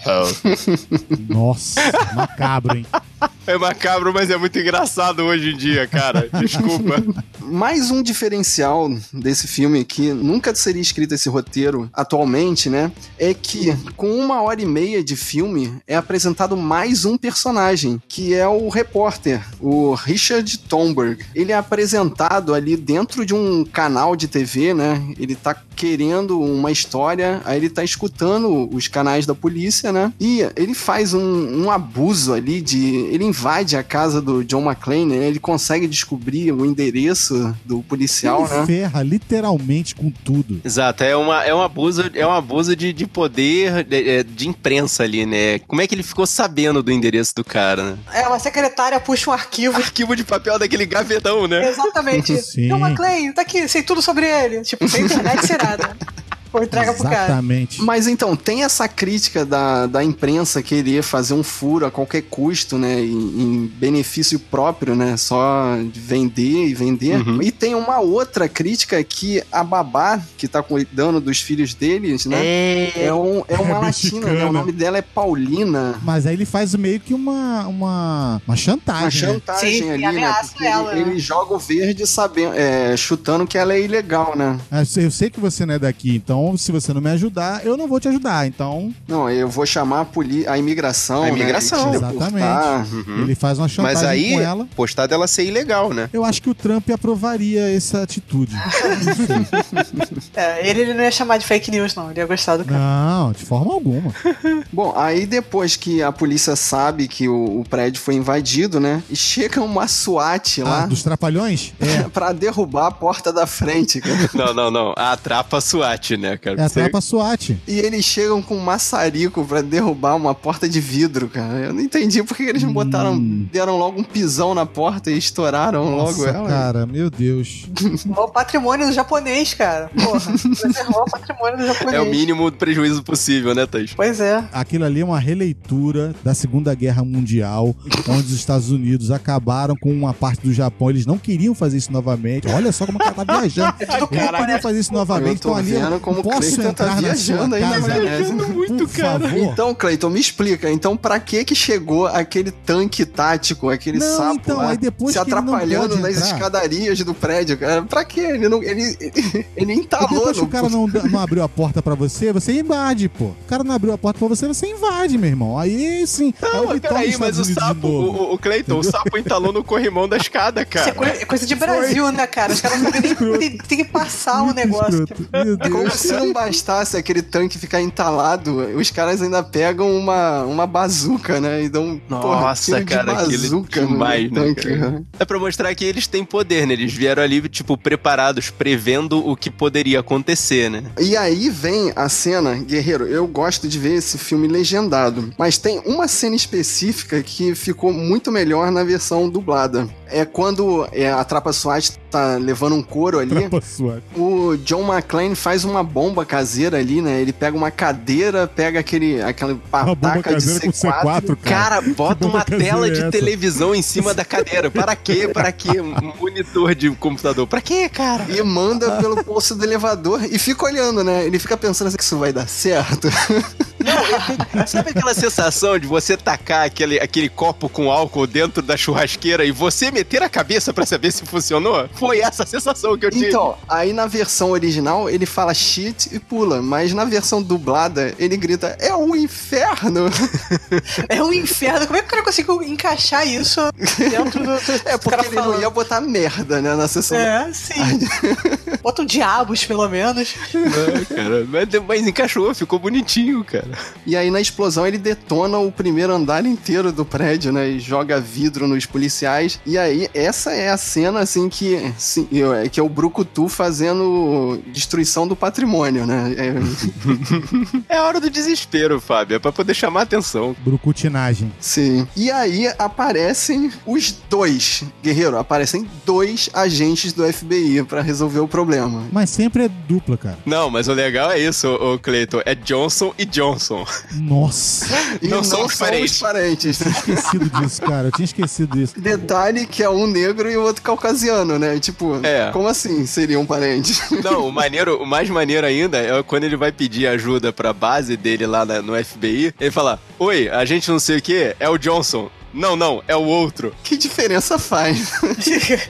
ho. Nossa, macabro, hein? [LAUGHS] [LAUGHS] É macabro, mas é muito engraçado hoje em dia, cara. [LAUGHS] Desculpa. Mais um diferencial desse filme que nunca seria escrito esse roteiro atualmente, né? É que com uma hora e meia de filme é apresentado mais um personagem, que é o repórter, o Richard Thornburg. Ele é apresentado ali dentro de um canal de TV, né? Ele tá querendo uma história, aí ele tá escutando os canais da polícia, né? E ele faz um, um abuso ali de. Ele invade a casa do John McClane, né? ele consegue descobrir o endereço do policial, Ele né? ferra literalmente com tudo. Exato, é, uma, é um abuso, é um abuso de, de poder de, é, de imprensa ali, né? Como é que ele ficou sabendo do endereço do cara, né? É, uma secretária puxa um arquivo. Arquivo de papel daquele gavetão, né? Exatamente. Sim. John McClane, tá aqui, sei tudo sobre ele. Tipo, sem internet, sem nada. [LAUGHS] Ou entrega pro cara. Exatamente. Mas então, tem essa crítica da, da imprensa querer fazer um furo a qualquer custo, né? Em, em benefício próprio, né? Só de vender e vender. Uhum. E tem uma outra crítica que a babá, que tá cuidando dos filhos deles, né? É, um, é uma É latina, né? O nome dela é Paulina. Mas aí ele faz meio que uma, uma, uma chantagem. Uma né? chantagem Sim, ali, né? Porque ela, ele, né? ele joga o verde sabendo, é, chutando que ela é ilegal, né? Ah, Eu sei- eu sei que você não é daqui, então se você não me ajudar, eu não vou te ajudar. Então, Não, eu vou chamar a, poli a imigração. A né, imigração. te Exatamente. deportar. ele faz uma chantagem Mas aí, com ela. postar dela ser ilegal, né? Eu acho que o Trump aprovaria essa atitude. [LAUGHS] É, ele, ele não ia chamar de fake news, não. Ele ia gostar do cara. não, de forma alguma. [LAUGHS] Bom, aí depois que a polícia sabe que o, o prédio foi invadido, né? E chega uma SWAT Ah, lá dos trapalhões? [LAUGHS] É. pra derrubar a porta da frente, cara. Não, não, não. A trapa SWAT, né, cara? É a Você- trapa SWAT. E eles chegam com um maçarico pra derrubar uma porta de vidro, cara. Eu não entendi por que eles não botaram, deram logo um pisão na porta e estouraram logo Nossa, ela. cara, meu Deus. O patrimônio do japonês, cara. Porra, [LAUGHS] preservou o patrimônio do japonês. É o mínimo do prejuízo possível, né, Thaís? Pois é. Aquilo ali é uma releitura da Segunda Guerra Mundial, onde os Estados Unidos acabaram com uma parte do Japão. Eles não queriam fazer isso novamente. Olha só como o cara tá viajando. [LAUGHS] É Eles não queriam fazer isso Eu novamente. tô Então ali, vendo como o posso Cleiton tá entrar na sua viajando aí na casa? maionese. muito, favor. Então, Cleiton, me explica. Então, pra que que chegou aquele tanque tático, aquele Não, sapo então, lá, aí depois se que atrapalhando nas entrar. escadarias do prédio, cara? Pra quê? Ele, não, ele, [LAUGHS] ele, entalou depois que no... o cara não, não abriu a porta pra você, você invade, pô. O cara não abriu a porta pra você, você invade, meu irmão. Aí sim. aí Não, ele mas toma peraí, mas o sapo, o, o Cleiton, o sapo entalou no corrimão da escada, Isso é cara. coisa, é coisa de Brasil, né, cara? Os caras não sabem nem tem, tem que passar o Muito negócio. Meu Como Deus. Se não bastasse aquele tanque ficar entalado, os caras ainda pegam uma, uma bazuca, né? E dão porra, Nossa, de cara, aquele bazuca no demais, né, tanque. cara? É pra mostrar que eles têm poder, né? Eles vieram ali, tipo, preparados, prevendo o que poderia acontecer, né? E aí vem a cena, Guerreiro, eu gosto de ver esse filme legendado, mas tem uma cena específica que ficou muito melhor na versão dublada. É quando é, a Trapa SWAT tá levando um couro ali, Trapa SWAT. o John McClane faz uma bomba caseira ali, né? Ele pega uma cadeira, pega aquele, aquela bomba pataca de caseira com C4, C4, cara. Cara, bota uma tela é de essa? televisão em cima da cadeira. Para quê? Para quê? Um [LAUGHS] monitor de computador. Pra quê, cara? e manda pelo poço do elevador e fica olhando, né? Ele fica pensando assim que isso vai dar certo. Sabe aquela sensação de você tacar aquele, aquele copo com álcool dentro da churrasqueira e você meter a cabeça pra saber se funcionou? Foi essa a sensação que eu tive. Então, aí na versão original ele fala e pula, mas na versão dublada ele grita: É o inferno! [LAUGHS] É um inferno. Como é que o cara conseguiu encaixar isso dentro do. [LAUGHS] É porque ele não ia botar merda, né, na sessão. É, [LAUGHS] sim. Bota um diabos, pelo menos. Não, cara, mas, mas encaixou, ficou bonitinho, cara. E aí na explosão ele detona o primeiro andar inteiro do prédio, né? E joga vidro nos policiais. E aí, essa é a cena, assim, que, sim, é- que é o Brucutu fazendo destruição do patrimônio, né? É, [LAUGHS] É a hora do desespero, Fábio. É pra poder chamar a atenção. Brucutinagem. sim. E aí aparecem os dois, guerreiro, aparecem dois agentes do FBI pra resolver o problema. Mas sempre é dupla, cara. Não, mas o legal é isso, ô Cleiton. É Johnson e Johnson. Nossa. [LAUGHS] E Não não, são são, os parentes. parentes. Esquecido disso, cara. Eu tinha esquecido disso. Detalhe que é um negro e o outro caucasiano, né? Tipo, É. como assim seriam parentes? Não, o [LAUGHS] maneiro, o mais maneiro ainda é quando ele vai pedir ajuda pra base dele lá na- no FBI. Ele fala: Oi, a gente não sei o que, é o Johnson. Não, não, é o outro. que diferença faz?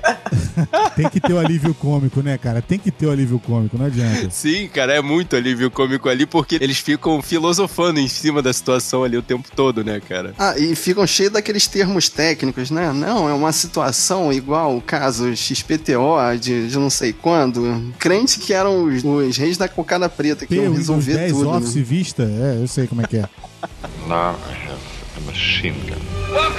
[LAUGHS] Tem que ter o alívio cômico, né, cara? Tem que ter o alívio cômico, não adianta. Sim, cara, é muito alívio cômico ali, porque eles ficam filosofando em cima da situação ali o tempo todo, né, cara? Ah, e ficam cheios daqueles termos técnicos, né? Não, é uma situação igual o caso XPTO de, de não sei quando. Crente que eram os, os reis da cocada preta, que iam resolver 10 tudo. Office né? Vista, é, eu sei como é que é. Now I have a machine gun.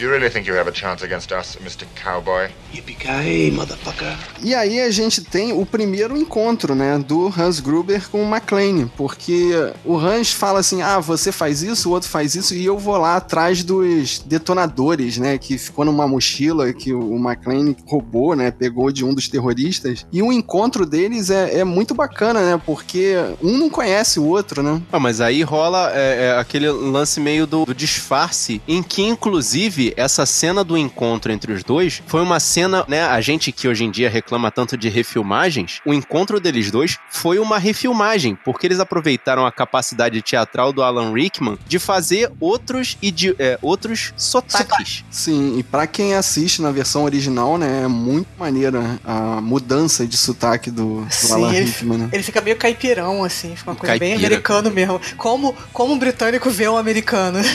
You really think you have a chance against us, Mr. Cowboy? Yippee-ki-yay, motherfucker. E aí a gente tem o primeiro encontro, né, do Hans Gruber com o McLean, porque o Hans fala assim, ah, você faz isso, o outro faz isso, e eu vou lá atrás dos detonadores, né, que ficou numa mochila que o McLean roubou, né, pegou de um dos terroristas, e o encontro deles é, é muito bacana, né, porque um não conhece o outro, né. Ah, mas aí rola é, é, aquele lance meio do, do disfarce, em que, inclusive, essa cena do encontro entre os dois foi uma cena, né? A gente que hoje em dia reclama tanto de refilmagens, o encontro deles dois foi uma refilmagem, porque eles aproveitaram a capacidade teatral do Alan Rickman de fazer outros, idi é, outros sotaques. Sim, e pra quem assiste na versão original, né, é muito maneira a mudança de sotaque do, do Sim, Alan ele, Rickman, né. ele fica meio caipirão, assim, fica uma coisa bem Caipira. americano mesmo. Como, como um britânico vê um americano. [LAUGHS]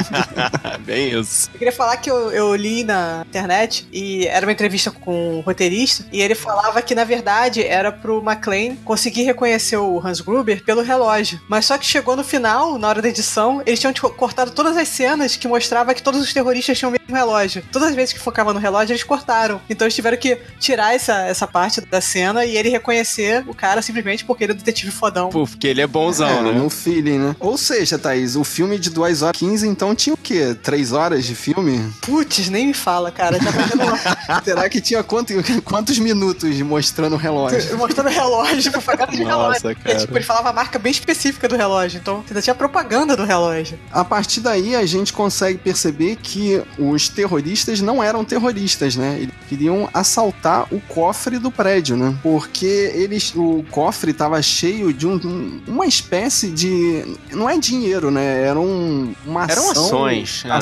[LAUGHS] Bem isso. Eu queria falar que eu, eu li na internet e era uma entrevista com um roteirista e ele falava que na verdade era pro McLean conseguir reconhecer o Hans Gruber pelo relógio. Mas só que chegou no final, na hora da edição, eles tinham tipo, cortado todas as cenas que mostrava que todos os terroristas tinham o mesmo relógio. Todas as vezes que focava no relógio, eles cortaram. Então eles tiveram que tirar essa, essa parte da cena e ele reconhecer o cara simplesmente porque ele é o detetive fodão. Pô, porque ele é bonzão, É, né? no feeling, né? Ou seja, Thaís, o filme de 2 horas e 15, então tinha o quê? 3 horas de filme? Putz, nem me fala, cara. Já tá [LAUGHS] Será que tinha quanto- quantos minutos mostrando o relógio? [LAUGHS] mostrando o relógio, propaganda de Nossa, relógio. cara. É, tipo, ele falava a marca bem específica do relógio, então ainda tinha propaganda do relógio. A partir daí a gente consegue perceber que os terroristas não eram terroristas, né? Eles queriam assaltar o cofre do prédio, né? Porque eles, o cofre estava cheio de um- um- uma espécie de, não é dinheiro, né? Era um, uma Eram ação, ações, era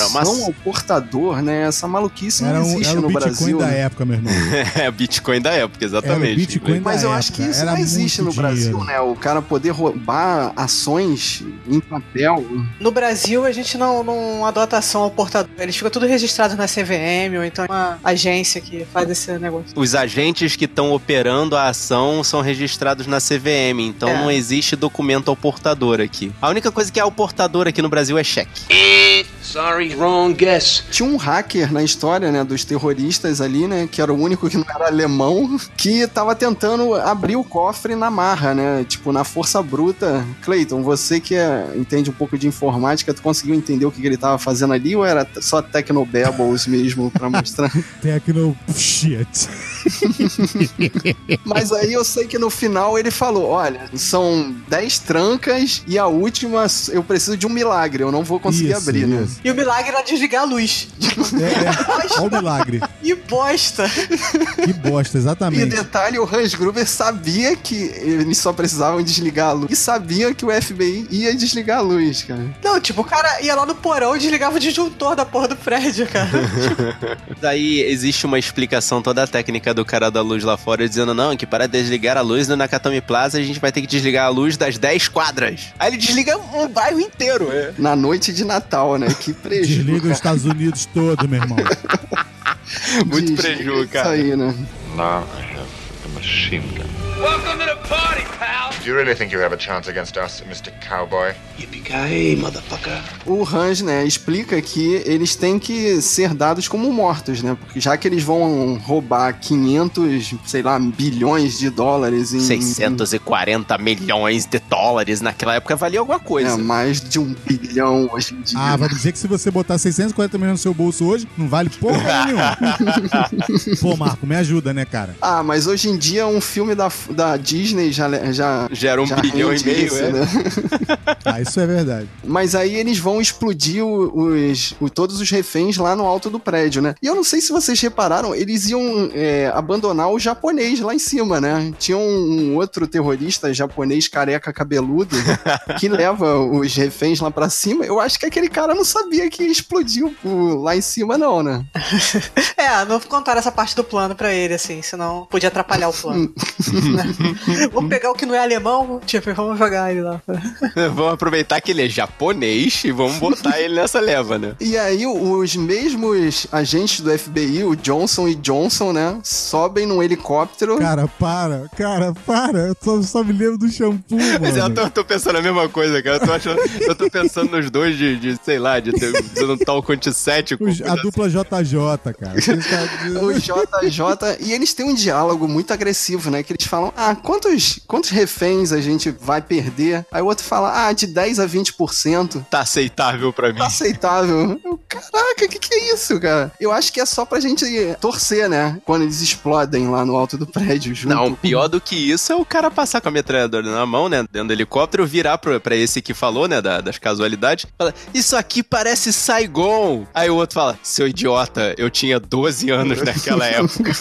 ao portador, né? Essa maluquice Era, não um, existe era o no Bitcoin Brasil. da né? época, meu irmão. [LAUGHS] É, Bitcoin da época, exatamente. Era o Bitcoin Mas da eu acho que época. isso Era não existe no muito Brasil, dinheiro. né? O cara poder roubar ações em papel. No Brasil, a gente não, não adota ação ao portador. Eles ficam tudo registrados na CVM ou então uma agência que faz esse negócio. Os agentes que estão operando a ação são registrados na CVM, então É. não existe documento ao portador aqui. A única coisa que é ao portador aqui no Brasil é cheque. Sorry, wrong guess. Tinha um hacker na história, né, dos terroristas ali, né, que era o único que não era alemão, que tava tentando abrir o cofre na marra, né, tipo, na força bruta. Clayton, você que é- entende um pouco de informática, tu conseguiu entender o que, que ele tava fazendo ali ou era só Technobabbles mesmo pra mostrar? [LAUGHS] Tecno shit. [LAUGHS] Mas aí eu sei que no final ele falou, olha, são 10 trancas e a última eu preciso de um milagre, eu não vou conseguir Isso, abrir, né? isso. E o milagre era desligar a luz. É, é. [LAUGHS] Olha o milagre. E bosta! Que bosta, E exatamente. detalhe, o Hans Gruber sabia que eles só precisavam desligar a luz e sabia que o FBI ia desligar a luz, cara. Não, tipo, o cara ia lá no porão e desligava o disjuntor da porra do prédio, cara. [LAUGHS] Daí existe uma explicação toda a do cara da luz lá fora, dizendo, não, que para desligar a luz no Nakatomi Plaza a gente vai ter que desligar a luz das 10 quadras. Aí ele desliga um bairro inteiro. É. Na noite de Natal, né? Que prejuízo. Desliga os Estados Unidos todo, meu irmão. [LAUGHS] Muito Desliga preju, cara. Isso aí, né? Now I have a machine gun. Welcome to the party, you really think you have a chance against us, Mr. Cowboy? Yippee-ki-yay, motherfucker. O Hans, né, explica que eles têm que ser dados como mortos, né? Porque já que eles vão roubar 500, sei lá, bilhões de dólares em... 640 milhões de dólares naquela época valia alguma coisa. É, mais de um bilhão hoje em dia. Ah, vai dizer que se você botar 640 milhões no seu bolso hoje, não vale porra [LAUGHS] nenhuma. Pô, Marco, me ajuda, né, cara? Ah, mas hoje em dia um filme da, da Disney já, já, Já era um bilhão e meio, isso, é. né? [LAUGHS] Ah, isso é verdade. Mas aí eles vão explodir os, o- todos os reféns lá no alto do prédio, né? E eu não sei se vocês repararam, eles iam é, abandonar o japonês lá em cima, né? Tinha um, um outro terrorista japonês careca cabeludo [LAUGHS] que leva os reféns lá pra cima. Eu acho que aquele cara não sabia que explodiu o- lá em cima, não, né? [LAUGHS] É, não contaram essa parte do plano pra ele, assim, senão podia atrapalhar o plano. Né? vamos pegar o que não é alemão, tipo, vamos jogar ele lá. [LAUGHS] vamos aproveitar que ele é japonês e vamos botar ele nessa leva, né? E aí os mesmos agentes do FBI, o Johnson e Johnson, né, sobem num helicóptero. Cara, para, cara, para. Eu só, só me lembro do shampoo, [LAUGHS] Mas eu tô, tô pensando a mesma coisa, cara. Eu tô, achando, eu tô pensando nos dois de, de, sei lá, de ter um talco antissético. Os- a dupla JJ, cara. [LAUGHS] Vocês tá- O JJ, e eles têm um diálogo muito agressivo, né? Que eles falam: Ah, quantos, quantos reféns a gente vai perder? Aí o outro fala: Ah, de 10 a 20%. Tá aceitável pra mim. Tá aceitável. Eu, Caraca, o que, que é isso, cara? Eu acho que é só pra gente torcer, né? Quando eles explodem lá no alto do prédio junto. Não, pior do que isso é o cara passar com a metralhadora na mão, né? Dentro do helicóptero, virar pra, pra esse que falou, né? da- das casualidades. Fala, isso aqui parece Saigon. Aí o outro fala, seu idiota, eu tinha 12 anos naquela [LAUGHS] época.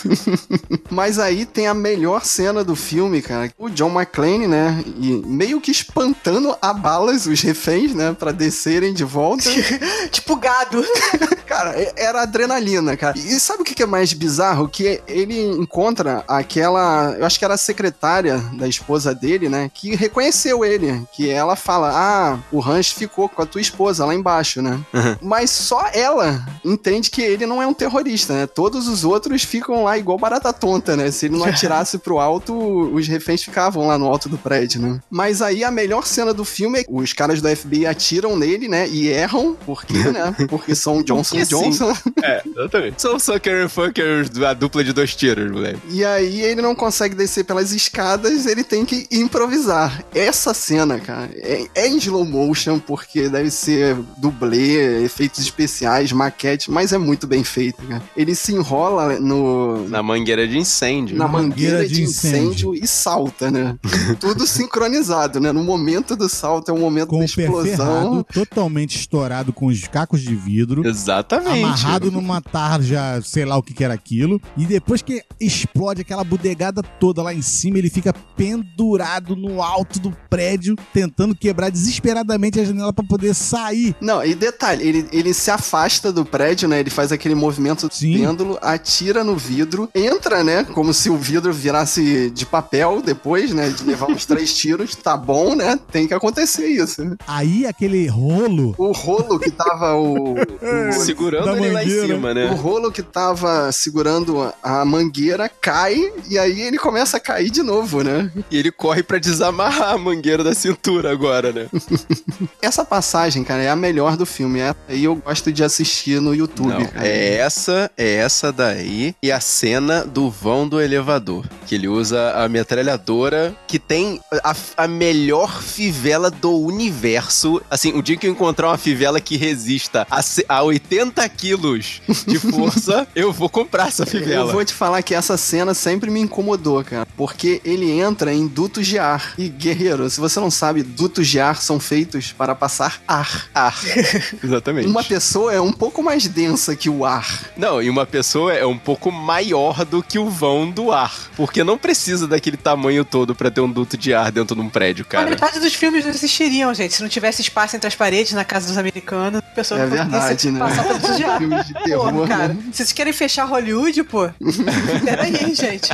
Mas aí tem a melhor cena do filme, cara. O John McClane, né? E meio que espantando a balas os reféns, né? Pra descerem de volta. [LAUGHS] tipo gado. [LAUGHS] Cara, era adrenalina, cara. E sabe o que é mais bizarro? Que ele encontra aquela. Eu acho que era a secretária da esposa dele, né? Que reconheceu ele. Que ela fala: Ah, o Hans ficou com a tua esposa lá embaixo, né? Mas só ela entende que ele não é um terrorista, né? Todos os outros ficam lá igual barata tonta, né? Se ele não atirasse pro alto, os reféns ficavam lá no alto do prédio, né? Mas aí a melhor cena do filme é que os caras do FBI atiram nele, né? E erram, porque, né? [LAUGHS] Porque são Johnson Porque e Johnson. é, exatamente. São Sucker e Fuckers, a dupla de dois tiros, moleque. E aí ele não consegue descer pelas escadas, ele tem que improvisar. Essa cena, cara, é, é em slow motion, porque deve ser dublê, efeitos especiais, maquete, mas é muito bem feito, cara. Ele se enrola no, Na mangueira de incêndio. na mangueira, mangueira de, de incêndio. e salta, né? [LAUGHS] Tudo sincronizado, né? No momento do salto é o momento Com da o pé ferrado, explosão. totalmente estourado com os cacos de vidro. Exatamente. Amarrado numa tarja, sei lá o que que era aquilo. E depois que explode aquela bodegada toda lá em cima, ele fica pendurado no alto do prédio, tentando quebrar desesperadamente a janela pra poder sair. Não, e detalhe, ele, ele se afasta do prédio, né? Ele faz aquele movimento do Sim. pêndulo, atira no vidro, entra, né? Como se o vidro virasse de papel depois, né? De levar uns três tiros. Tá bom, né? Tem que acontecer isso. Aí aquele rolo. O rolo que tava o. o [LAUGHS] Segurando ele lá em mangueira. cima, o né? rolo que tava segurando a- mangueira cai e aí ele começa a cair de novo, né? E ele corre pra desamarrar a mangueira da cintura agora, né? [LAUGHS] Essa passagem, cara, é a melhor do filme. É, e eu gosto de assistir no YouTube, Não, cara. é essa, é essa daí e a cena do vão do elevador, que ele usa a metralhadora que tem a, a melhor fivela do universo. Assim, o dia que eu encontrar uma fivela que resista a, a 80 quilos de [LAUGHS] força, eu vou comprar essa Eu fivela. vou te falar que essa cena sempre me incomodou, cara. Porque ele entra em dutos de ar. E, guerreiro, se você não sabe, dutos de ar são feitos para passar ar. Ar. [LAUGHS] Exatamente. Uma pessoa é um pouco mais densa que o ar. Não, e uma pessoa é um pouco maior do que o vão do ar. Porque não precisa daquele tamanho todo pra ter um duto de ar dentro de um prédio, A cara. metade dos filmes não existiriam, gente. Se não tivesse espaço entre as paredes na casa dos americanos, a pessoa É não verdade, né? passar pelos de ar. Filmes de terror, Pô, cara, né? vocês querem fechar Hollywood, pô, [LAUGHS] peraí, gente.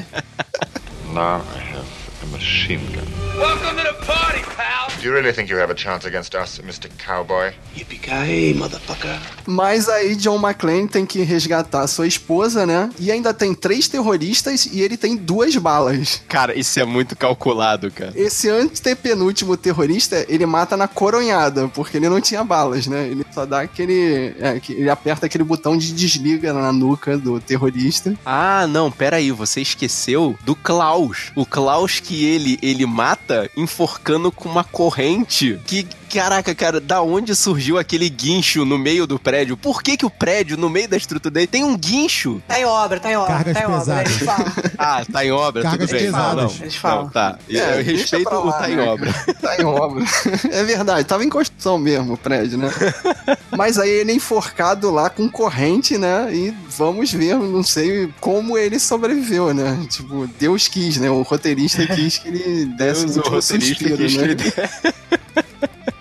Now I have a machine gun. Welcome to the. Do you really think you have a chance against us, Mr. Cowboy? Yippee-ki-yay, motherfucker. Mas aí John McClane tem que resgatar sua esposa, né? E ainda tem três terroristas e ele tem duas balas. Cara, isso é muito calculado, cara. Esse antepenúltimo terrorista, ele mata na coronhada, porque ele não tinha balas, né? Ele só dá aquele. é, ele aperta aquele botão de desliga na nuca do terrorista. Ah, não, pera aí, você esqueceu do Klaus. O Klaus que ele ele mata enforcando com uma corrente. Que caraca, cara, da onde surgiu aquele guincho no meio do prédio? Por que que o prédio no meio da estrutura dele tem um guincho? Tá em obra, tá em obra. Cargas tá em obra. pesadas. Eles falam. [LAUGHS] Ah, tá em obra, Cargas tudo bem. pesadas. Não, não, Eles falam. não, tá. É, eu respeito pra o lá, tá em né, obra. [LAUGHS] Tá em obra. É verdade, tava em construção mesmo o prédio, né? [LAUGHS] Mas aí ele é enforcado lá com corrente, né? E vamos ver, não sei como ele sobreviveu, né? Tipo, Deus quis, né? O roteirista quis que ele desse Deus, um o roteirista suspiro, quis que né? ele...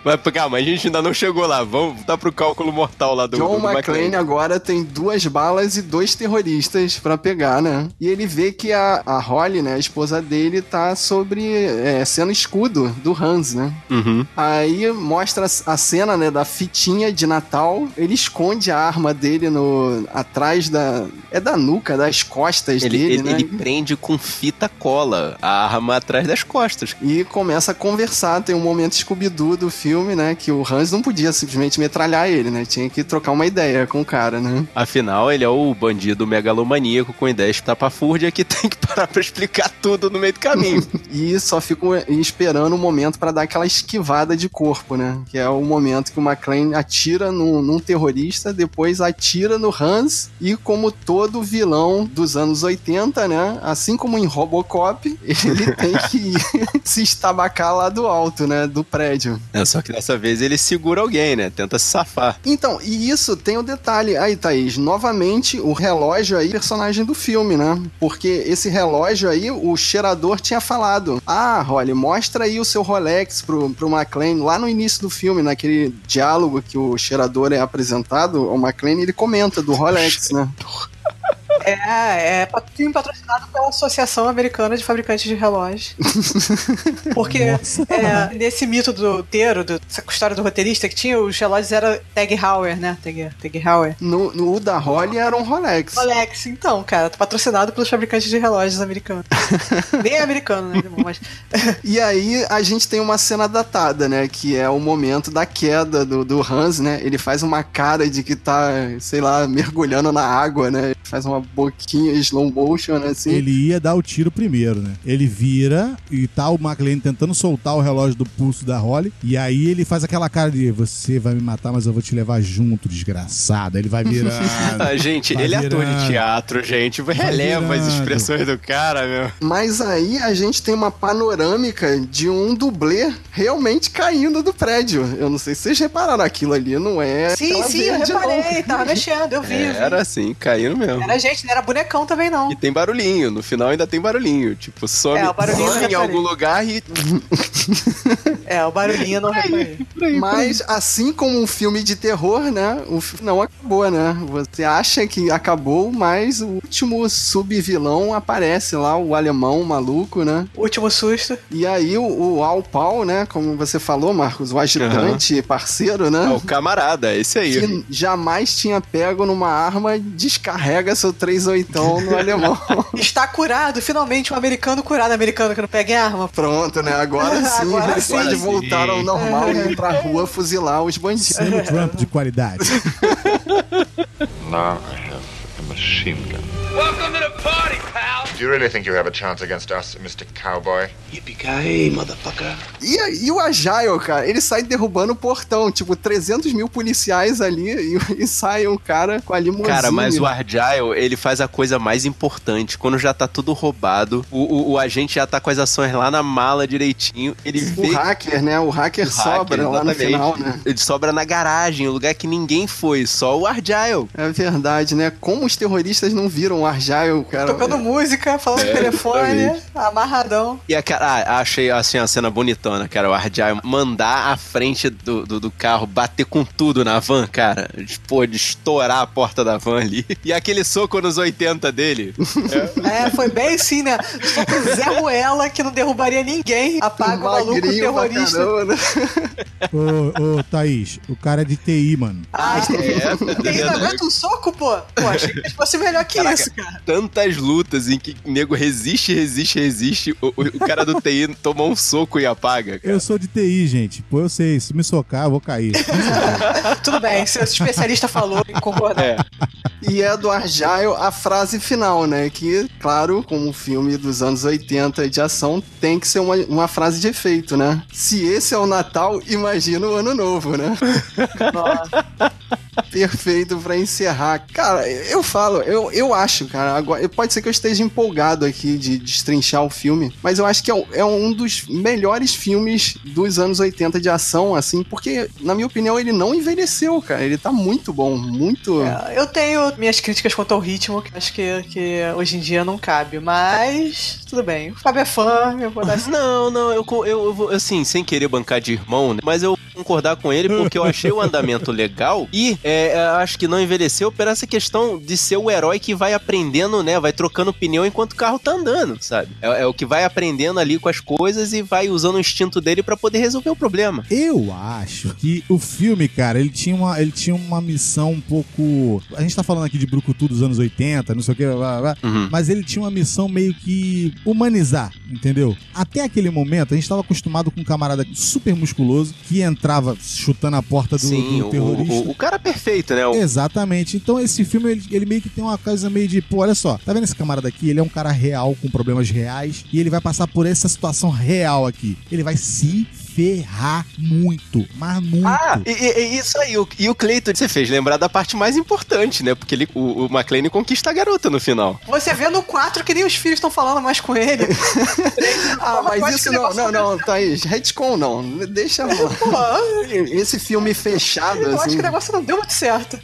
Mas calma, a gente ainda não chegou lá. Vamos voltar pro cálculo mortal lá do, John do, do McClane agora tem duas balas e dois terroristas pra pegar, né? E ele vê que a, a Holly, né, a esposa dele, tá sobre é, sendo escudo do Hans, né? Uhum. Aí mostra a cena, né, da fitinha de Natal. Ele esconde a arma dele no atrás da é da nuca, das costas Ele, dele, ele, né? ele prende com fita cola a arma atrás das costas. E começa a conversar. Tem um momento Scooby-Doo do filme, né? Que o Hans não podia simplesmente metralhar ele, né? Tinha que trocar uma ideia com o cara, né? Afinal, ele é o bandido megalomaníaco com ideias tapafúrdia que [LAUGHS] tem que parar pra explicar tudo no meio do caminho. [LAUGHS] E só ficam esperando o momento pra dar aquela esquivada de corpo, né? Que é o momento que o McClane atira num, num terrorista, depois atira no Hans e como todo vilão dos anos 80, né? Assim como em Robocop, [LAUGHS] ele tem que se estabacar lá do alto, né? Do prédio. É, só que dessa vez ele segura alguém, né? Tenta se safar. Então, e isso tem o detalhe. Aí, Thaís, novamente o relógio aí, personagem do filme, né? Porque esse relógio aí, o cheirador tinha falado: Ah, Holly, mostra aí o seu Rolex pro, pro McLean. Lá no início do filme, naquele diálogo que o cheirador é apresentado, o McLean ele comenta do Rolex, né? É, é pat- filme patrocinado pela Associação Americana de Fabricantes de Relógios. [LAUGHS] Porque é, nesse mito do roteiro, do, essa história do roteirista que tinha, os relógios eram Tag Heuer, né? Tag, Tag Heuer. No, no o da Holly era um Rolex. Rolex, então, cara, tá patrocinado pelos fabricantes de relógios americanos. [LAUGHS] Nem é americano, né? Mas [LAUGHS] E aí a gente tem uma cena datada, né? Que é o momento da queda do, do Hans, né? Ele faz uma cara de que tá, sei lá, mergulhando na água, né? Faz uma boquinha slow motion, assim. Ele ia dar o tiro primeiro, né? Ele vira e tá o McLean tentando soltar o relógio do pulso da Holly. E aí ele faz aquela cara de você vai me matar, mas eu vou te levar junto, desgraçado. Ele vai virando. [LAUGHS] Ah, gente, vai ele é ator de teatro, gente. Releva as expressões do cara, meu. Mas aí a gente tem uma panorâmica de um dublê realmente caindo do prédio. Eu não sei se vocês repararam, aquilo ali não é. sim, sim, eu reparei, não. tava mexendo, eu vi. eu vi. Era assim, caindo mesmo. Era gente, não era bonecão também, não. E tem barulhinho, no final ainda tem barulhinho. Tipo, some, É, o barulhinho some em reparei. algum lugar e. É, o barulhinho não [LAUGHS] reparei. Mas assim como um filme de terror, né? O filme não acabou, né? Você acha que acabou, mas o último subvilão aparece lá, o alemão maluco, né? Último susto. E aí o, o Al Pau, né? Como você falou, Marcos, o ajudante, parceiro, É né? o camarada, esse aí. Que jamais tinha pego numa arma, descarrega seu 38 no alemão. [LAUGHS] Está curado, finalmente um americano curado, americano que não pega em arma. Pronto, né? Agora [LAUGHS] sim, Agora ele sim. pode voltar ao normal É. e ir pra rua fuzilar os bandidos. Sendo Trump de qualidade. [LAUGHS] Now I have a machine gun. Welcome to the you really think you have a chance against us, Mr. Cowboy? Yippee-ki-yay, motherfucker. E, e o Agile, cara, ele sai derrubando o portão, tipo, 300 mil policiais ali e, [LAUGHS] e sai um cara com a limusine. Cara, mas o Argyle, ele faz a coisa mais importante. Quando já tá tudo roubado, o, o, o agente já tá com as ações lá na mala direitinho. Ele O vê. hacker, né? O hacker o sobra hacker, lá no final, né? Ele sobra na garagem, um lugar que ninguém foi, só o Argyle. É verdade, né? Como os terroristas não viram o Argyle, cara? Tocando música falando no telefone, exatamente. amarradão. E a cara, ah, achei assim a cena bonitona, cara. O Arjai mandar a frente do, do, do carro, bater com tudo na van, cara. Pô, de estourar a porta da van ali. E aquele soco nos 80 dele. [LAUGHS] É, foi bem assim, né? Só com o Zé Ruela, que não derrubaria ninguém, apaga o maluco terrorista. caramba, né? Ô, ô, Thaís, o cara é de TI, mano. Ah, É, e ainda aguenta um soco, pô? Pô, achei que fosse melhor que Caraca. isso, cara. Tantas lutas em que o nego resiste, resiste, resiste. O, o- o cara do TI tomou um soco e apaga. cara. Eu sou de TI, gente. Pô, eu sei, se me socar, eu vou cair. [LAUGHS] Tudo bem, se o especialista falou, concordar. É. E é do Argyle a frase final, né? Que, claro, como um filme dos anos 80 de ação, tem que ser uma, uma frase de efeito, né? Se esse é o Natal, imagina o Ano Novo, né? [LAUGHS] Perfeito pra encerrar. Cara, eu falo, eu, eu acho, cara, agora, pode ser que eu esteja empolgado aqui de destrinchar o filme, mas eu acho que é, um- é um dos melhores filmes dos anos 80 de ação, assim, porque, na minha opinião, ele não envelheceu, cara. Ele tá muito bom, muito. É, Eu tenho minhas críticas quanto ao ritmo, que acho que, que hoje em dia não cabe, mas tudo bem. O Fábio é fã, eu vou dar [LAUGHS] Não, não, eu, eu, eu vou, assim, sem querer bancar de irmão, né? Mas eu vou concordar com ele porque eu achei o andamento legal e é, eu acho que não envelheceu por essa questão de ser o herói que vai aprendendo, né? Vai trocando pneu enquanto o carro tá andando, sabe? É, é o que vai aprendendo ali com as coisas e vai usando o instinto dele pra poder resolver o problema. Eu acho que o filme, cara, ele tinha uma, ele tinha uma missão um pouco. A gente tá falando aqui de Brucutu dos anos 80, não sei o que, blá, blá, blá, Uhum. mas ele tinha uma missão meio que humanizar, entendeu? Até aquele momento, a gente tava acostumado com um camarada super musculoso que entrava chutando a porta do, Sim, do o, terrorista. o, o cara perfeito, né? O- Exatamente. Então esse filme, ele, ele meio que tem uma coisa meio de, pô, olha só, tá vendo esse camarada aqui? Ele é um cara real, com problemas reais, e ele vai passar por essa situação real aqui. Ele vai se ferrar muito, mas muito. Ah, e, e- isso aí, o, e o Cleiton, você fez lembrar da parte mais importante, né? Porque ele, o, o McLean conquista a garota no final. Você vê no 4 que nem os filhos estão falando mais com ele. [LAUGHS] Ah, mas isso não, não, não, Thaís, retcon não, deixa [LAUGHS] Esse filme fechado, eu acho assim, que o negócio não deu muito certo.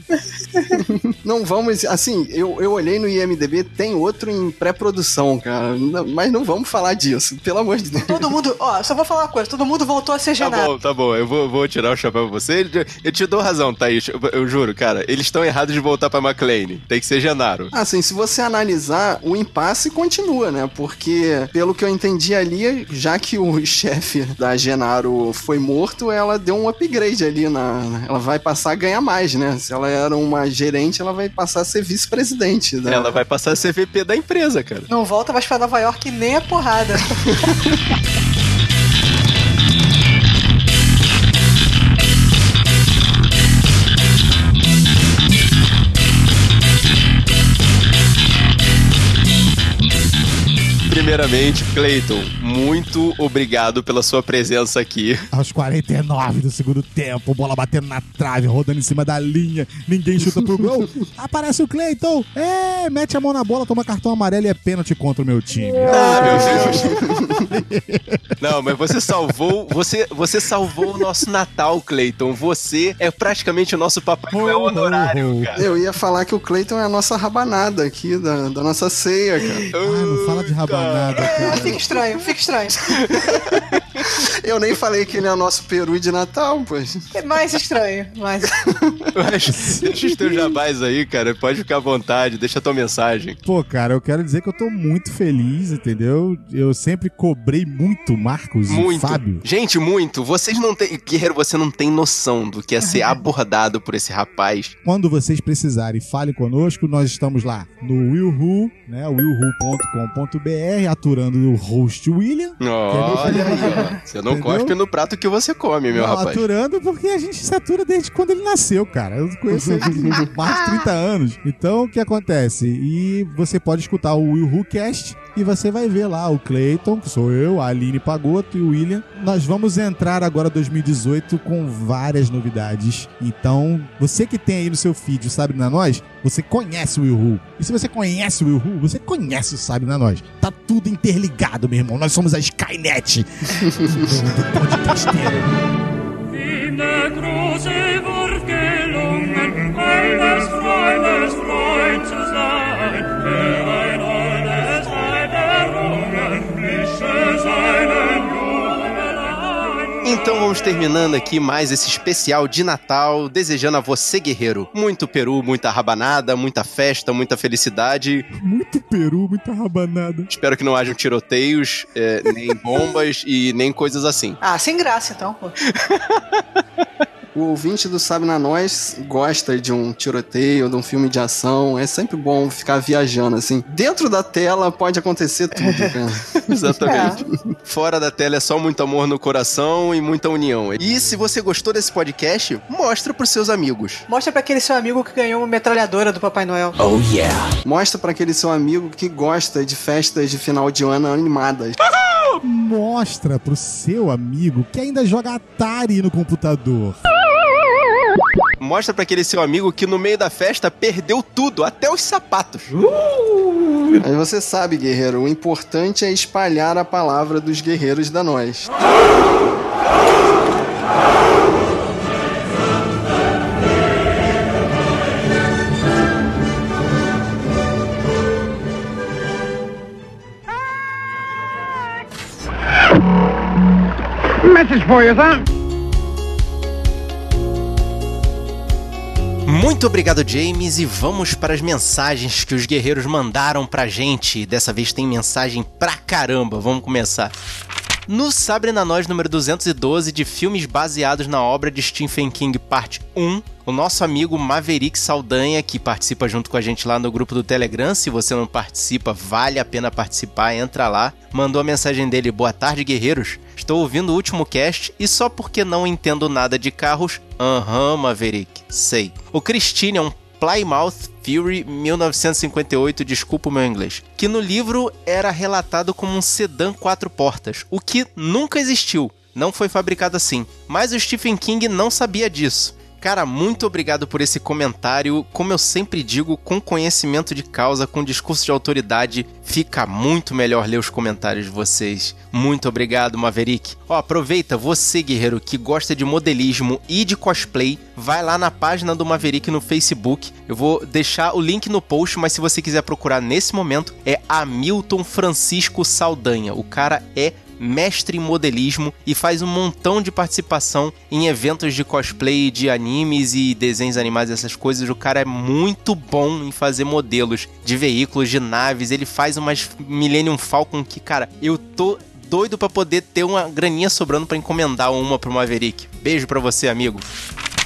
[LAUGHS] não vamos, assim, eu, eu olhei no IMDB, tem outro em pré-produção, cara, mas não vamos falar disso, pelo amor de Deus. Todo mundo, ó, só vou falar uma coisa, todo mundo voltou a ser Tá Genaro. bom, tá bom. Eu vou, vou tirar o chapéu pra você. Eu te dou razão, Thaís. Eu, eu juro, cara. Eles estão errados de voltar pra McLean. Tem que ser Genaro. Assim, se você analisar, o impasse continua, né? Porque, pelo que eu entendi ali, já que o [LAUGHS] chefe da Genaro foi morto, ela deu um upgrade ali na. Ela vai passar a ganhar mais, né? Se ela era uma gerente, ela vai passar a ser vice-presidente. Né? Ela vai passar a ser VP da empresa, cara. Não volta mais pra Nova York nem a porrada. [LAUGHS] Primeiramente, Clayton, muito obrigado pela sua presença aqui. Aos 49 do segundo tempo, bola batendo na trave, rodando em cima da linha, ninguém chuta pro gol. [LAUGHS] Aparece o Cleiton, é, mete a mão na bola, toma cartão amarelo e é pênalti contra o meu time. Ah, meu Deus. [LAUGHS] Não, mas você salvou, você, você salvou o nosso Natal, Clayton. Você é praticamente o nosso Papai Noel honorário, cara. Eu ia falar que o Clayton é a nossa rabanada aqui, da, da noça ceia, cara. Ah, não fala de rabanada, É, cara. fica estranho, fica estranho. [LAUGHS] Eu nem falei que ele é nosso peru de Natal, pois. É mais estranho, mais Mas deixa os teus jabás aí, cara. Pode ficar à vontade, deixa a tua mensagem. Pô, cara, eu quero dizer que eu tô muito feliz, entendeu? Eu sempre cobrei muito Marcos Muito. e Fábio. Gente, muito. Vocês não têm. Guerreiro, você não tem noção do que é ser [LAUGHS] abordado por esse rapaz. Quando vocês precisarem, fale conosco. Nós estamos lá no willhu, né? willhu.com.br, aturando o host William. Olha aí, ó. Você não Entendeu? cospe no prato que você come, meu Não, rapaz. aturando porque a gente se atura desde quando ele nasceu, cara. Eu conheço ele há mais de [LAUGHS] 30 anos. Então, o que acontece? E você pode escutar o Will Who Cast e você vai ver lá o Clayton, que sou eu, a Aline Pagoto e o William. Nós vamos entrar agora 2018 com várias novidades. Então, você que tem aí no seu feed o Sabe Na Nós, você conhece o Will Who. E se você conhece o Will Who, você conhece o Sabe Na Nós. Tá tudo interligado, meu irmão. Nós somos a Skynet do podcasteiro. In der große Wurf gelungen, eines Freundes Freund zu sein, Então vamos terminando aqui mais esse especial de Natal, desejando a você, guerreiro, muito peru, muita rabanada, muita festa, muita felicidade. Muito peru, muita rabanada. Espero que não hajam tiroteios, é, nem bombas e nem coisas assim. Ah, sem graça então. [LAUGHS] O ouvinte do Sabe na Nós gosta de um tiroteio, de um filme de ação. É sempre bom ficar viajando, assim. Dentro da tela pode acontecer tudo, cara. [LAUGHS] Exatamente. Fora da tela é só muito amor no coração e muita união. E se você gostou desse podcast, mostra pros seus amigos. Mostra pra aquele seu amigo que ganhou uma metralhadora do Papai Noel. Oh yeah. Mostra pra aquele seu amigo que gosta de festas de final de ano animadas. Mostra pro seu amigo que ainda joga Atari no computador. Mostra pra aquele seu amigo que no meio da festa perdeu tudo, até os sapatos. Aí você sabe, guerreiro, o importante é espalhar a palavra dos guerreiros da nós. Message for you, son. Muito obrigado, James, e vamos para as mensagens que os guerreiros mandaram pra gente. Dessa vez tem mensagem pra caramba. Vamos começar. No Sabre na Nós número 212 de filmes baseados na obra de Stephen King, parte 1, o nosso amigo Maverick Saldanha, que participa junto com a gente lá no grupo do Telegram, se você não participa, vale a pena participar, entra lá, mandou a mensagem dele: Boa tarde, guerreiros. Estou ouvindo o último cast e só porque não entendo nada de carros, aham, Maverick, sei. O Christine é um Plymouth Fury 1958, desculpa o meu inglês, que no livro era relatado como um sedã quatro portas, o que nunca existiu, não foi fabricado assim. Mas o Stephen King não sabia disso. Cara, muito obrigado por esse comentário. Como eu sempre digo, com conhecimento de causa, com discurso de autoridade, fica muito melhor ler os comentários de vocês. Muito obrigado, Maverick. Ó, aproveita, você, guerreiro, que gosta de modelismo e de cosplay, vai lá na página do Maverick no Facebook. Eu vou deixar o link no post, mas se você quiser procurar nesse momento, é Hamilton Francisco Saldanha. O cara é mestre em modelismo e faz um montão de participação em eventos de cosplay de animes e desenhos animados, essas coisas. O cara é muito bom em fazer modelos de veículos, de naves. Ele faz umas Millennium Falcon que, cara, eu tô doido pra poder ter uma graninha sobrando pra encomendar uma pro Maverick. Beijo pra você, amigo.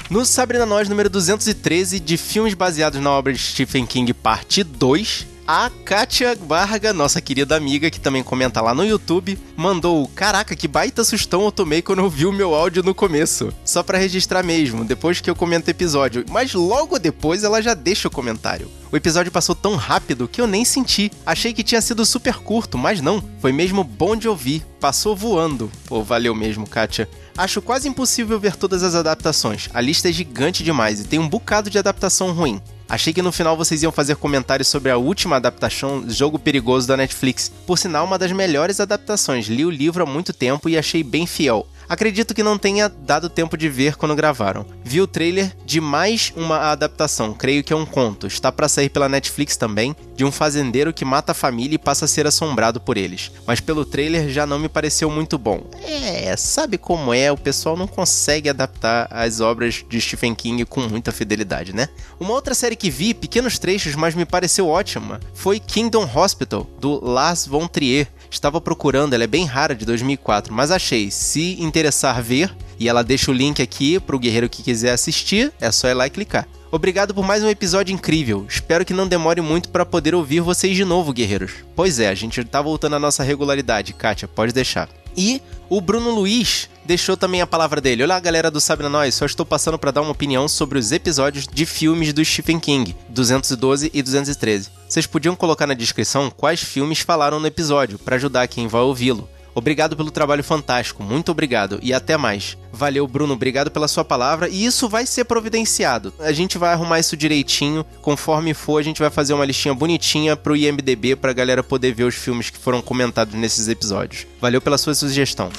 No Sabrina Nós número 213 de filmes baseados na obra de Stephen King, parte 2, a Kátia Varga, nossa querida amiga, que também comenta lá no YouTube, mandou: Caraca, que baita sustão eu tomei quando eu vi o meu áudio no começo. Só pra registrar mesmo, depois que eu comento o episódio. Mas logo depois ela já deixa o comentário. O episódio passou tão rápido que eu nem senti. Achei que tinha sido super curto, mas não. Foi mesmo bom de ouvir. Passou voando. Pô, valeu mesmo, Kátia. Acho quase impossível ver todas as adaptações. A lista é gigante demais e tem um bocado de adaptação ruim. Achei que no final vocês iam fazer comentários sobre a última adaptação, Jogo Perigoso da Netflix. Por sinal, uma das melhores adaptações. Li o livro há muito tempo e achei bem fiel. Acredito que não tenha dado tempo de ver quando gravaram. Vi o trailer de mais uma adaptação, creio que é um conto. Está para sair pela Netflix também, de um fazendeiro que mata a família e passa a ser assombrado por eles. Mas pelo trailer já não me pareceu muito bom. É, sabe como é, o pessoal não consegue adaptar as obras de Stephen King com muita fidelidade, né? Uma outra série que vi, pequenos trechos, mas me pareceu ótima, foi Kingdom Hospital, do Lars von Trier. Estava procurando, ela é bem rara de 2004, mas achei. Se interessar ver, e ela deixa o link aqui pro guerreiro que quiser assistir, é só ir lá e clicar. Obrigado por mais um episódio incrível. Espero que não demore muito para poder ouvir vocês de novo, guerreiros. Pois é, a gente tá voltando à nossa regularidade, Kátia, pode deixar. E o Bruno Luiz deixou também a palavra dele. Olá, galera do Sabe na Nós, só estou passando para dar uma opinião sobre os episódios de filmes do Stephen King, 212 e 213. Vocês podiam colocar na descrição quais filmes falaram no episódio, para ajudar quem vai ouvi-lo. Obrigado pelo trabalho fantástico, muito obrigado e até mais. Valeu, Bruno, obrigado pela sua palavra e isso vai ser providenciado. A gente vai arrumar isso direitinho, conforme for, a gente vai fazer uma listinha bonitinha pro IMDB pra galera poder ver os filmes que foram comentados nesses episódios. Valeu pela sua sugestão.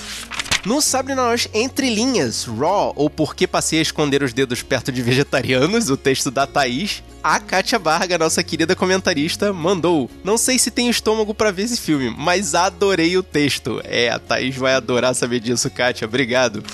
No Nós Entre Linhas, Raw, ou Por que Passei a Esconder os Dedos Perto de Vegetarianos, o texto da Thaís, a Kátia Barga, nossa querida comentarista, mandou. Não sei se tenho estômago pra ver esse filme, mas adorei o texto. É, a Thaís vai adorar saber disso, Kátia. Obrigado.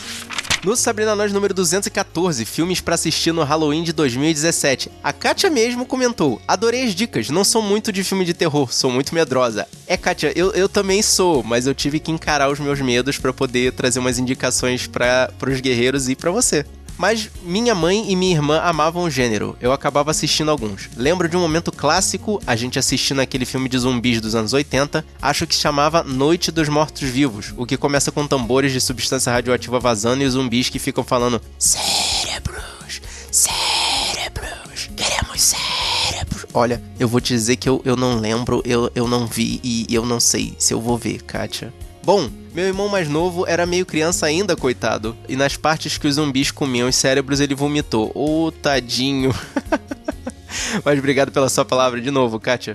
No Sabrina Nós número 214, filmes pra assistir no Halloween de 2017. A Kátia mesmo comentou: Adorei as dicas, não sou muito de filme de terror, sou muito medrosa. É, Kátia, eu, eu também sou, mas eu tive que encarar os meus medos pra poder trazer umas indicações para pros guerreiros e pra você. Mas minha mãe e minha irmã amavam o gênero, eu acabava assistindo alguns. Lembro de um momento clássico, a gente assistindo aquele filme de zumbis dos anos 80, acho que se chamava Noite dos Mortos Vivos, o que começa com tambores de substância radioativa vazando e os zumbis que ficam falando cérebros, cérebros, queremos cérebros. Olha, eu vou te dizer que eu, eu não lembro, eu, eu não vi e eu não sei se eu vou ver, Kátia. Bom, meu irmão mais novo era meio criança ainda, coitado. E nas partes que os zumbis comiam os cérebros, ele vomitou. Ô, oh, tadinho. [LAUGHS] Mas obrigado pela sua palavra de novo, Kátia.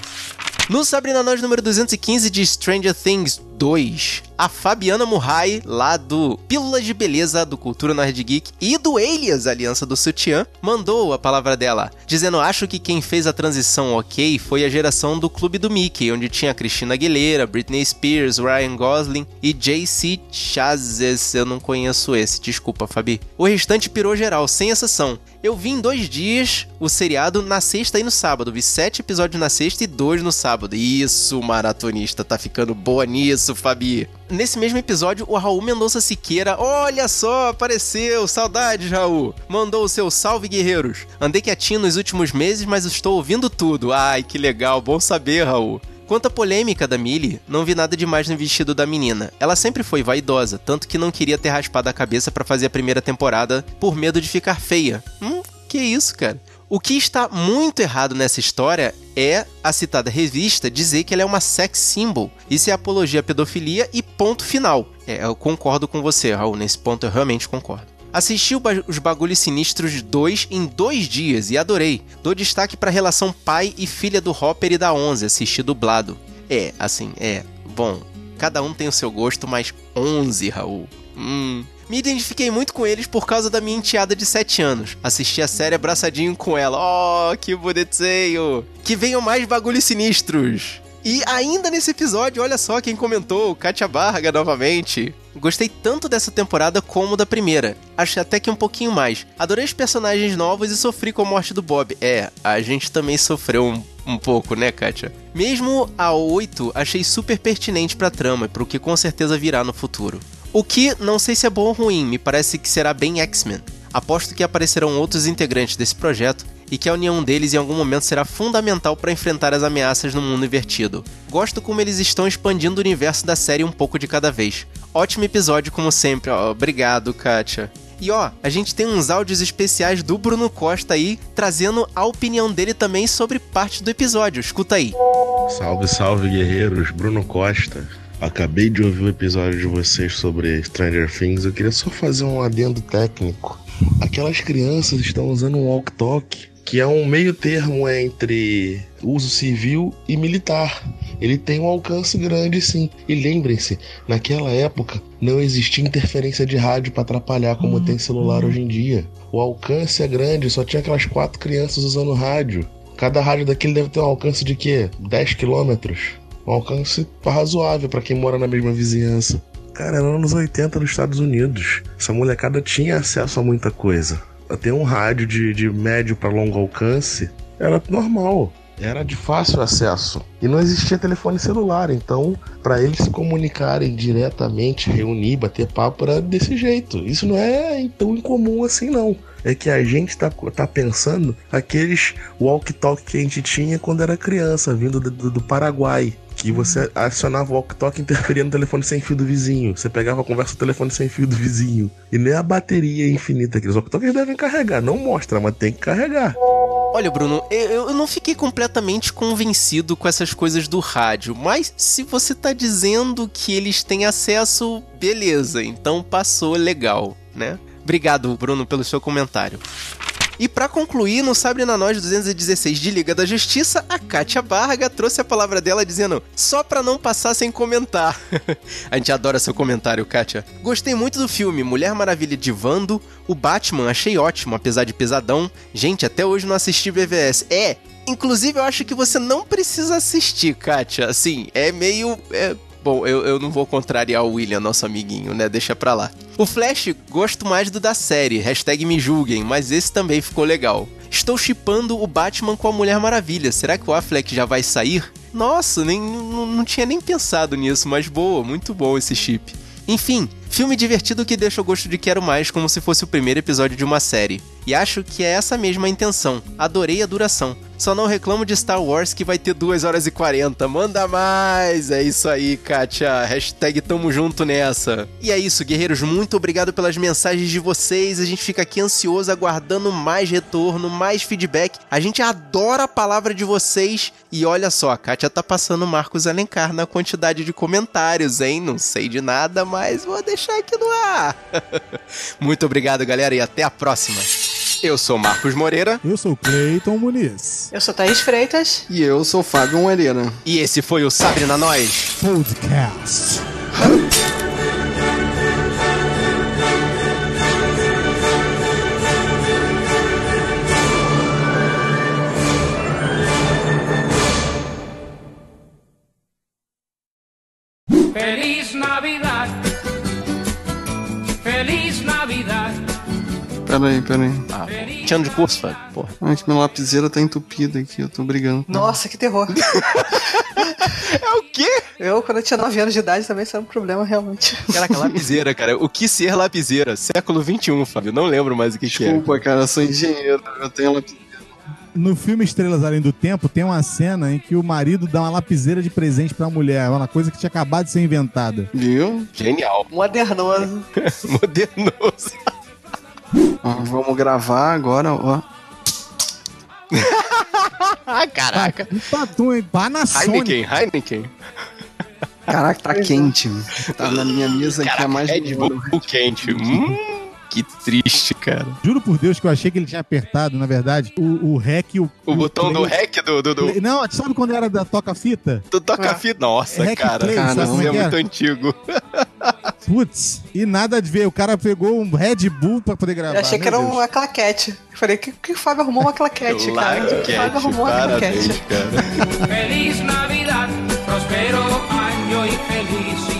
No Sabrina Nós número 215 de Stranger Things 2, a Fabiana Murray, lá do Pílulas de Beleza do Cultura Nerd Geek e do Alias, Aliança do Sutiã, mandou a palavra dela, dizendo: Acho que quem fez a transição ok foi a geração do Clube do Mickey, onde tinha Cristina Aguilera, Britney Spears, Ryan Gosling e JC Chazes. Eu não conheço esse, desculpa, Fabi. O restante pirou geral, sem exceção. Eu vi em dois dias o seriado na sexta e no sábado. Vi sete episódios na sexta e dois no sábado. Isso, maratonista, tá ficando boa nisso, Fabi. Nesse mesmo episódio, o Raul Mendonça Siqueira, olha só, apareceu, saudades, Raul. Mandou o seu salve, guerreiros. Andei quietinho nos últimos meses, mas estou ouvindo tudo. Ai, que legal, bom saber, Raul. Quanto à polêmica da Millie, não vi nada demais no vestido da menina. Ela sempre foi vaidosa, tanto que não queria ter raspado a cabeça para fazer a primeira temporada por medo de ficar feia. Hum, que isso, cara? O que está muito errado nessa história é a citada revista dizer que ela é uma sex symbol. Isso é apologia à pedofilia e ponto final. É, eu concordo com você, Raul, nesse ponto eu realmente concordo. Assisti os Bagulhos Sinistros 2 em dois dias e adorei. Dou destaque para a relação pai e filha do Hopper e da Onze, assisti dublado. É, assim, é. Bom, cada um tem o seu gosto, mas 11, Raul. Hum, me identifiquei muito com eles por causa da minha enteada de 7 anos. Assisti a série abraçadinho com ela. Oh, que bonitinho! Que venham mais bagulhos sinistros! E ainda nesse episódio, olha só quem comentou, Katia Barga novamente. Gostei tanto dessa temporada como da primeira. Achei até que um pouquinho mais. Adorei os personagens novos e sofri com a morte do Bob. É, a gente também sofreu um, um pouco, né, Katia? Mesmo a 8, achei super pertinente pra trama, pro que com certeza virá no futuro. O que não sei se é bom ou ruim, me parece que será bem X-Men. Aposto que aparecerão outros integrantes desse projeto e que a união deles em algum momento será fundamental para enfrentar as ameaças no mundo invertido. Gosto como eles estão expandindo o universo da série um pouco de cada vez. Ótimo episódio, como sempre. Oh, obrigado, Kátia. E ó, a gente tem uns áudios especiais do Bruno Costa aí, trazendo a opinião dele também sobre parte do episódio. Escuta aí. Salve, salve, guerreiros. Bruno Costa. Acabei de ouvir o episódio de vocês sobre Stranger Things. Eu queria só fazer um adendo técnico. Aquelas crianças estão usando um walk-talk, que é um meio termo entre uso civil e militar. Ele tem um alcance grande, sim. E lembrem-se, naquela época não existia interferência de rádio para atrapalhar como tem celular hoje em dia. O alcance é grande, só tinha aquelas quatro crianças usando rádio. Cada rádio daquele deve ter um alcance de quê? 10 quilômetros? Um alcance razoável para quem mora na mesma vizinhança. Cara, era anos 80 nos Estados Unidos. Essa molecada tinha acesso a muita coisa. Até um rádio de, de médio para longo alcance era normal. Era de fácil acesso. E não existia telefone celular, então, para eles se comunicarem diretamente, reunir, bater papo, era desse jeito. Isso não é tão incomum assim, não é que a gente tá, tá pensando aqueles walk-talk que a gente tinha quando era criança, vindo do, do Paraguai. Que você acionava o walk-talk interferindo no telefone sem fio do vizinho. Você pegava a conversa no telefone sem fio do vizinho. E nem a bateria infinita. Aqueles walk-talks devem carregar. Não mostra, mas tem que carregar. Olha, Bruno, eu, eu não fiquei completamente convencido com essas coisas do rádio. Mas se você tá dizendo que eles têm acesso, beleza. Então passou legal, né? Obrigado, Bruno, pelo seu comentário. E pra concluir, no Sabre na Nós 216 de Liga da Justiça, a Kátia Barga trouxe a palavra dela dizendo: só pra não passar sem comentar. [LAUGHS] a gente adora seu comentário, Kátia. Gostei muito do filme Mulher Maravilha de Vando, o Batman achei ótimo, apesar de pesadão. Gente, até hoje não assisti BVS. É, Inclusive, eu acho que você não precisa assistir, Kátia. Assim, é meio. é- Bom, eu, eu não vou contrariar o William, nosso amiguinho, né? Deixa pra lá. O Flash, gosto mais do da série, hashtag me julguem, mas esse também ficou legal. Estou chipando o Batman com a Mulher Maravilha. Será que o Affleck já vai sair? Nossa, nem, não, não tinha nem pensado nisso, mas boa, muito bom esse chip. Enfim, filme divertido que deixa o gosto de quero mais como se fosse o primeiro episódio de uma série. E acho que é essa mesma a intenção. Adorei a duração. Só não reclamo de Star Wars que vai ter 2 horas e 40. Manda mais! É isso aí, Kátia. Hashtag tamo junto nessa. E é isso, guerreiros. Muito obrigado pelas mensagens de vocês. A gente fica aqui ansioso, aguardando mais retorno, mais feedback. A gente adora a palavra de vocês. E olha só, a Kátia tá passando Marcos Alencar na quantidade de comentários, hein? Não sei de nada, mas vou deixar aqui no ar. [LAUGHS] Muito obrigado, galera, e até a próxima. Eu sou Marcos Moreira. Eu sou Cleiton Muniz. Eu sou Thaís Freitas. E eu sou Fábio Moreira. E esse foi o Sabre na Nós. Podcast. Feliz Navidad. Peraí, peraí. Ah, tinha ano de curso, Fábio. Porra. Ai, que minha lapiseira tá entupida aqui, eu tô brigando. Nossa, que terror. [LAUGHS] É o quê? Eu, quando eu tinha 9 anos de idade, também isso era um problema, realmente. Caraca, lapiseira, cara. O que ser lapiseira? Século XXI, Fábio. Não lembro mais o que, que é. Desculpa, cara, eu sou engenheiro, eu tenho lapiseira. No filme Estrelas Além do Tempo, tem uma cena em que o marido dá uma lapiseira de presente pra mulher. Uma coisa que tinha acabado de ser inventada. Viu? Genial. Modernoso. [LAUGHS] Modernoso. Ó, vamos gravar agora, ó. [LAUGHS] Ah, caraca. Um patum, hein? Panasonic. Heineken, Heineken. Caraca, tá quente. Tá na minha mesa aqui há mais de Red um ano. Bull quente. Hum, que triste, cara. Juro por Deus que eu achei que ele tinha apertado, na verdade, o, o REC e o. O botão do play. REC do, do, do, Não, sabe quando era da toca-fita? do toca-fita? Nossa, REC cara. play, sabe Isso é é que muito era? antigo. [LAUGHS] Putz, e nada de ver. O cara pegou um Red Bull pra poder gravar. Eu achei que meu era Deus. uma claquete. Eu falei, que, que o Fábio arrumou uma claquete, cara? O Laquete, Fábio arrumou uma claquete. cara. Feliz Navidad. Prospero año y felicidad.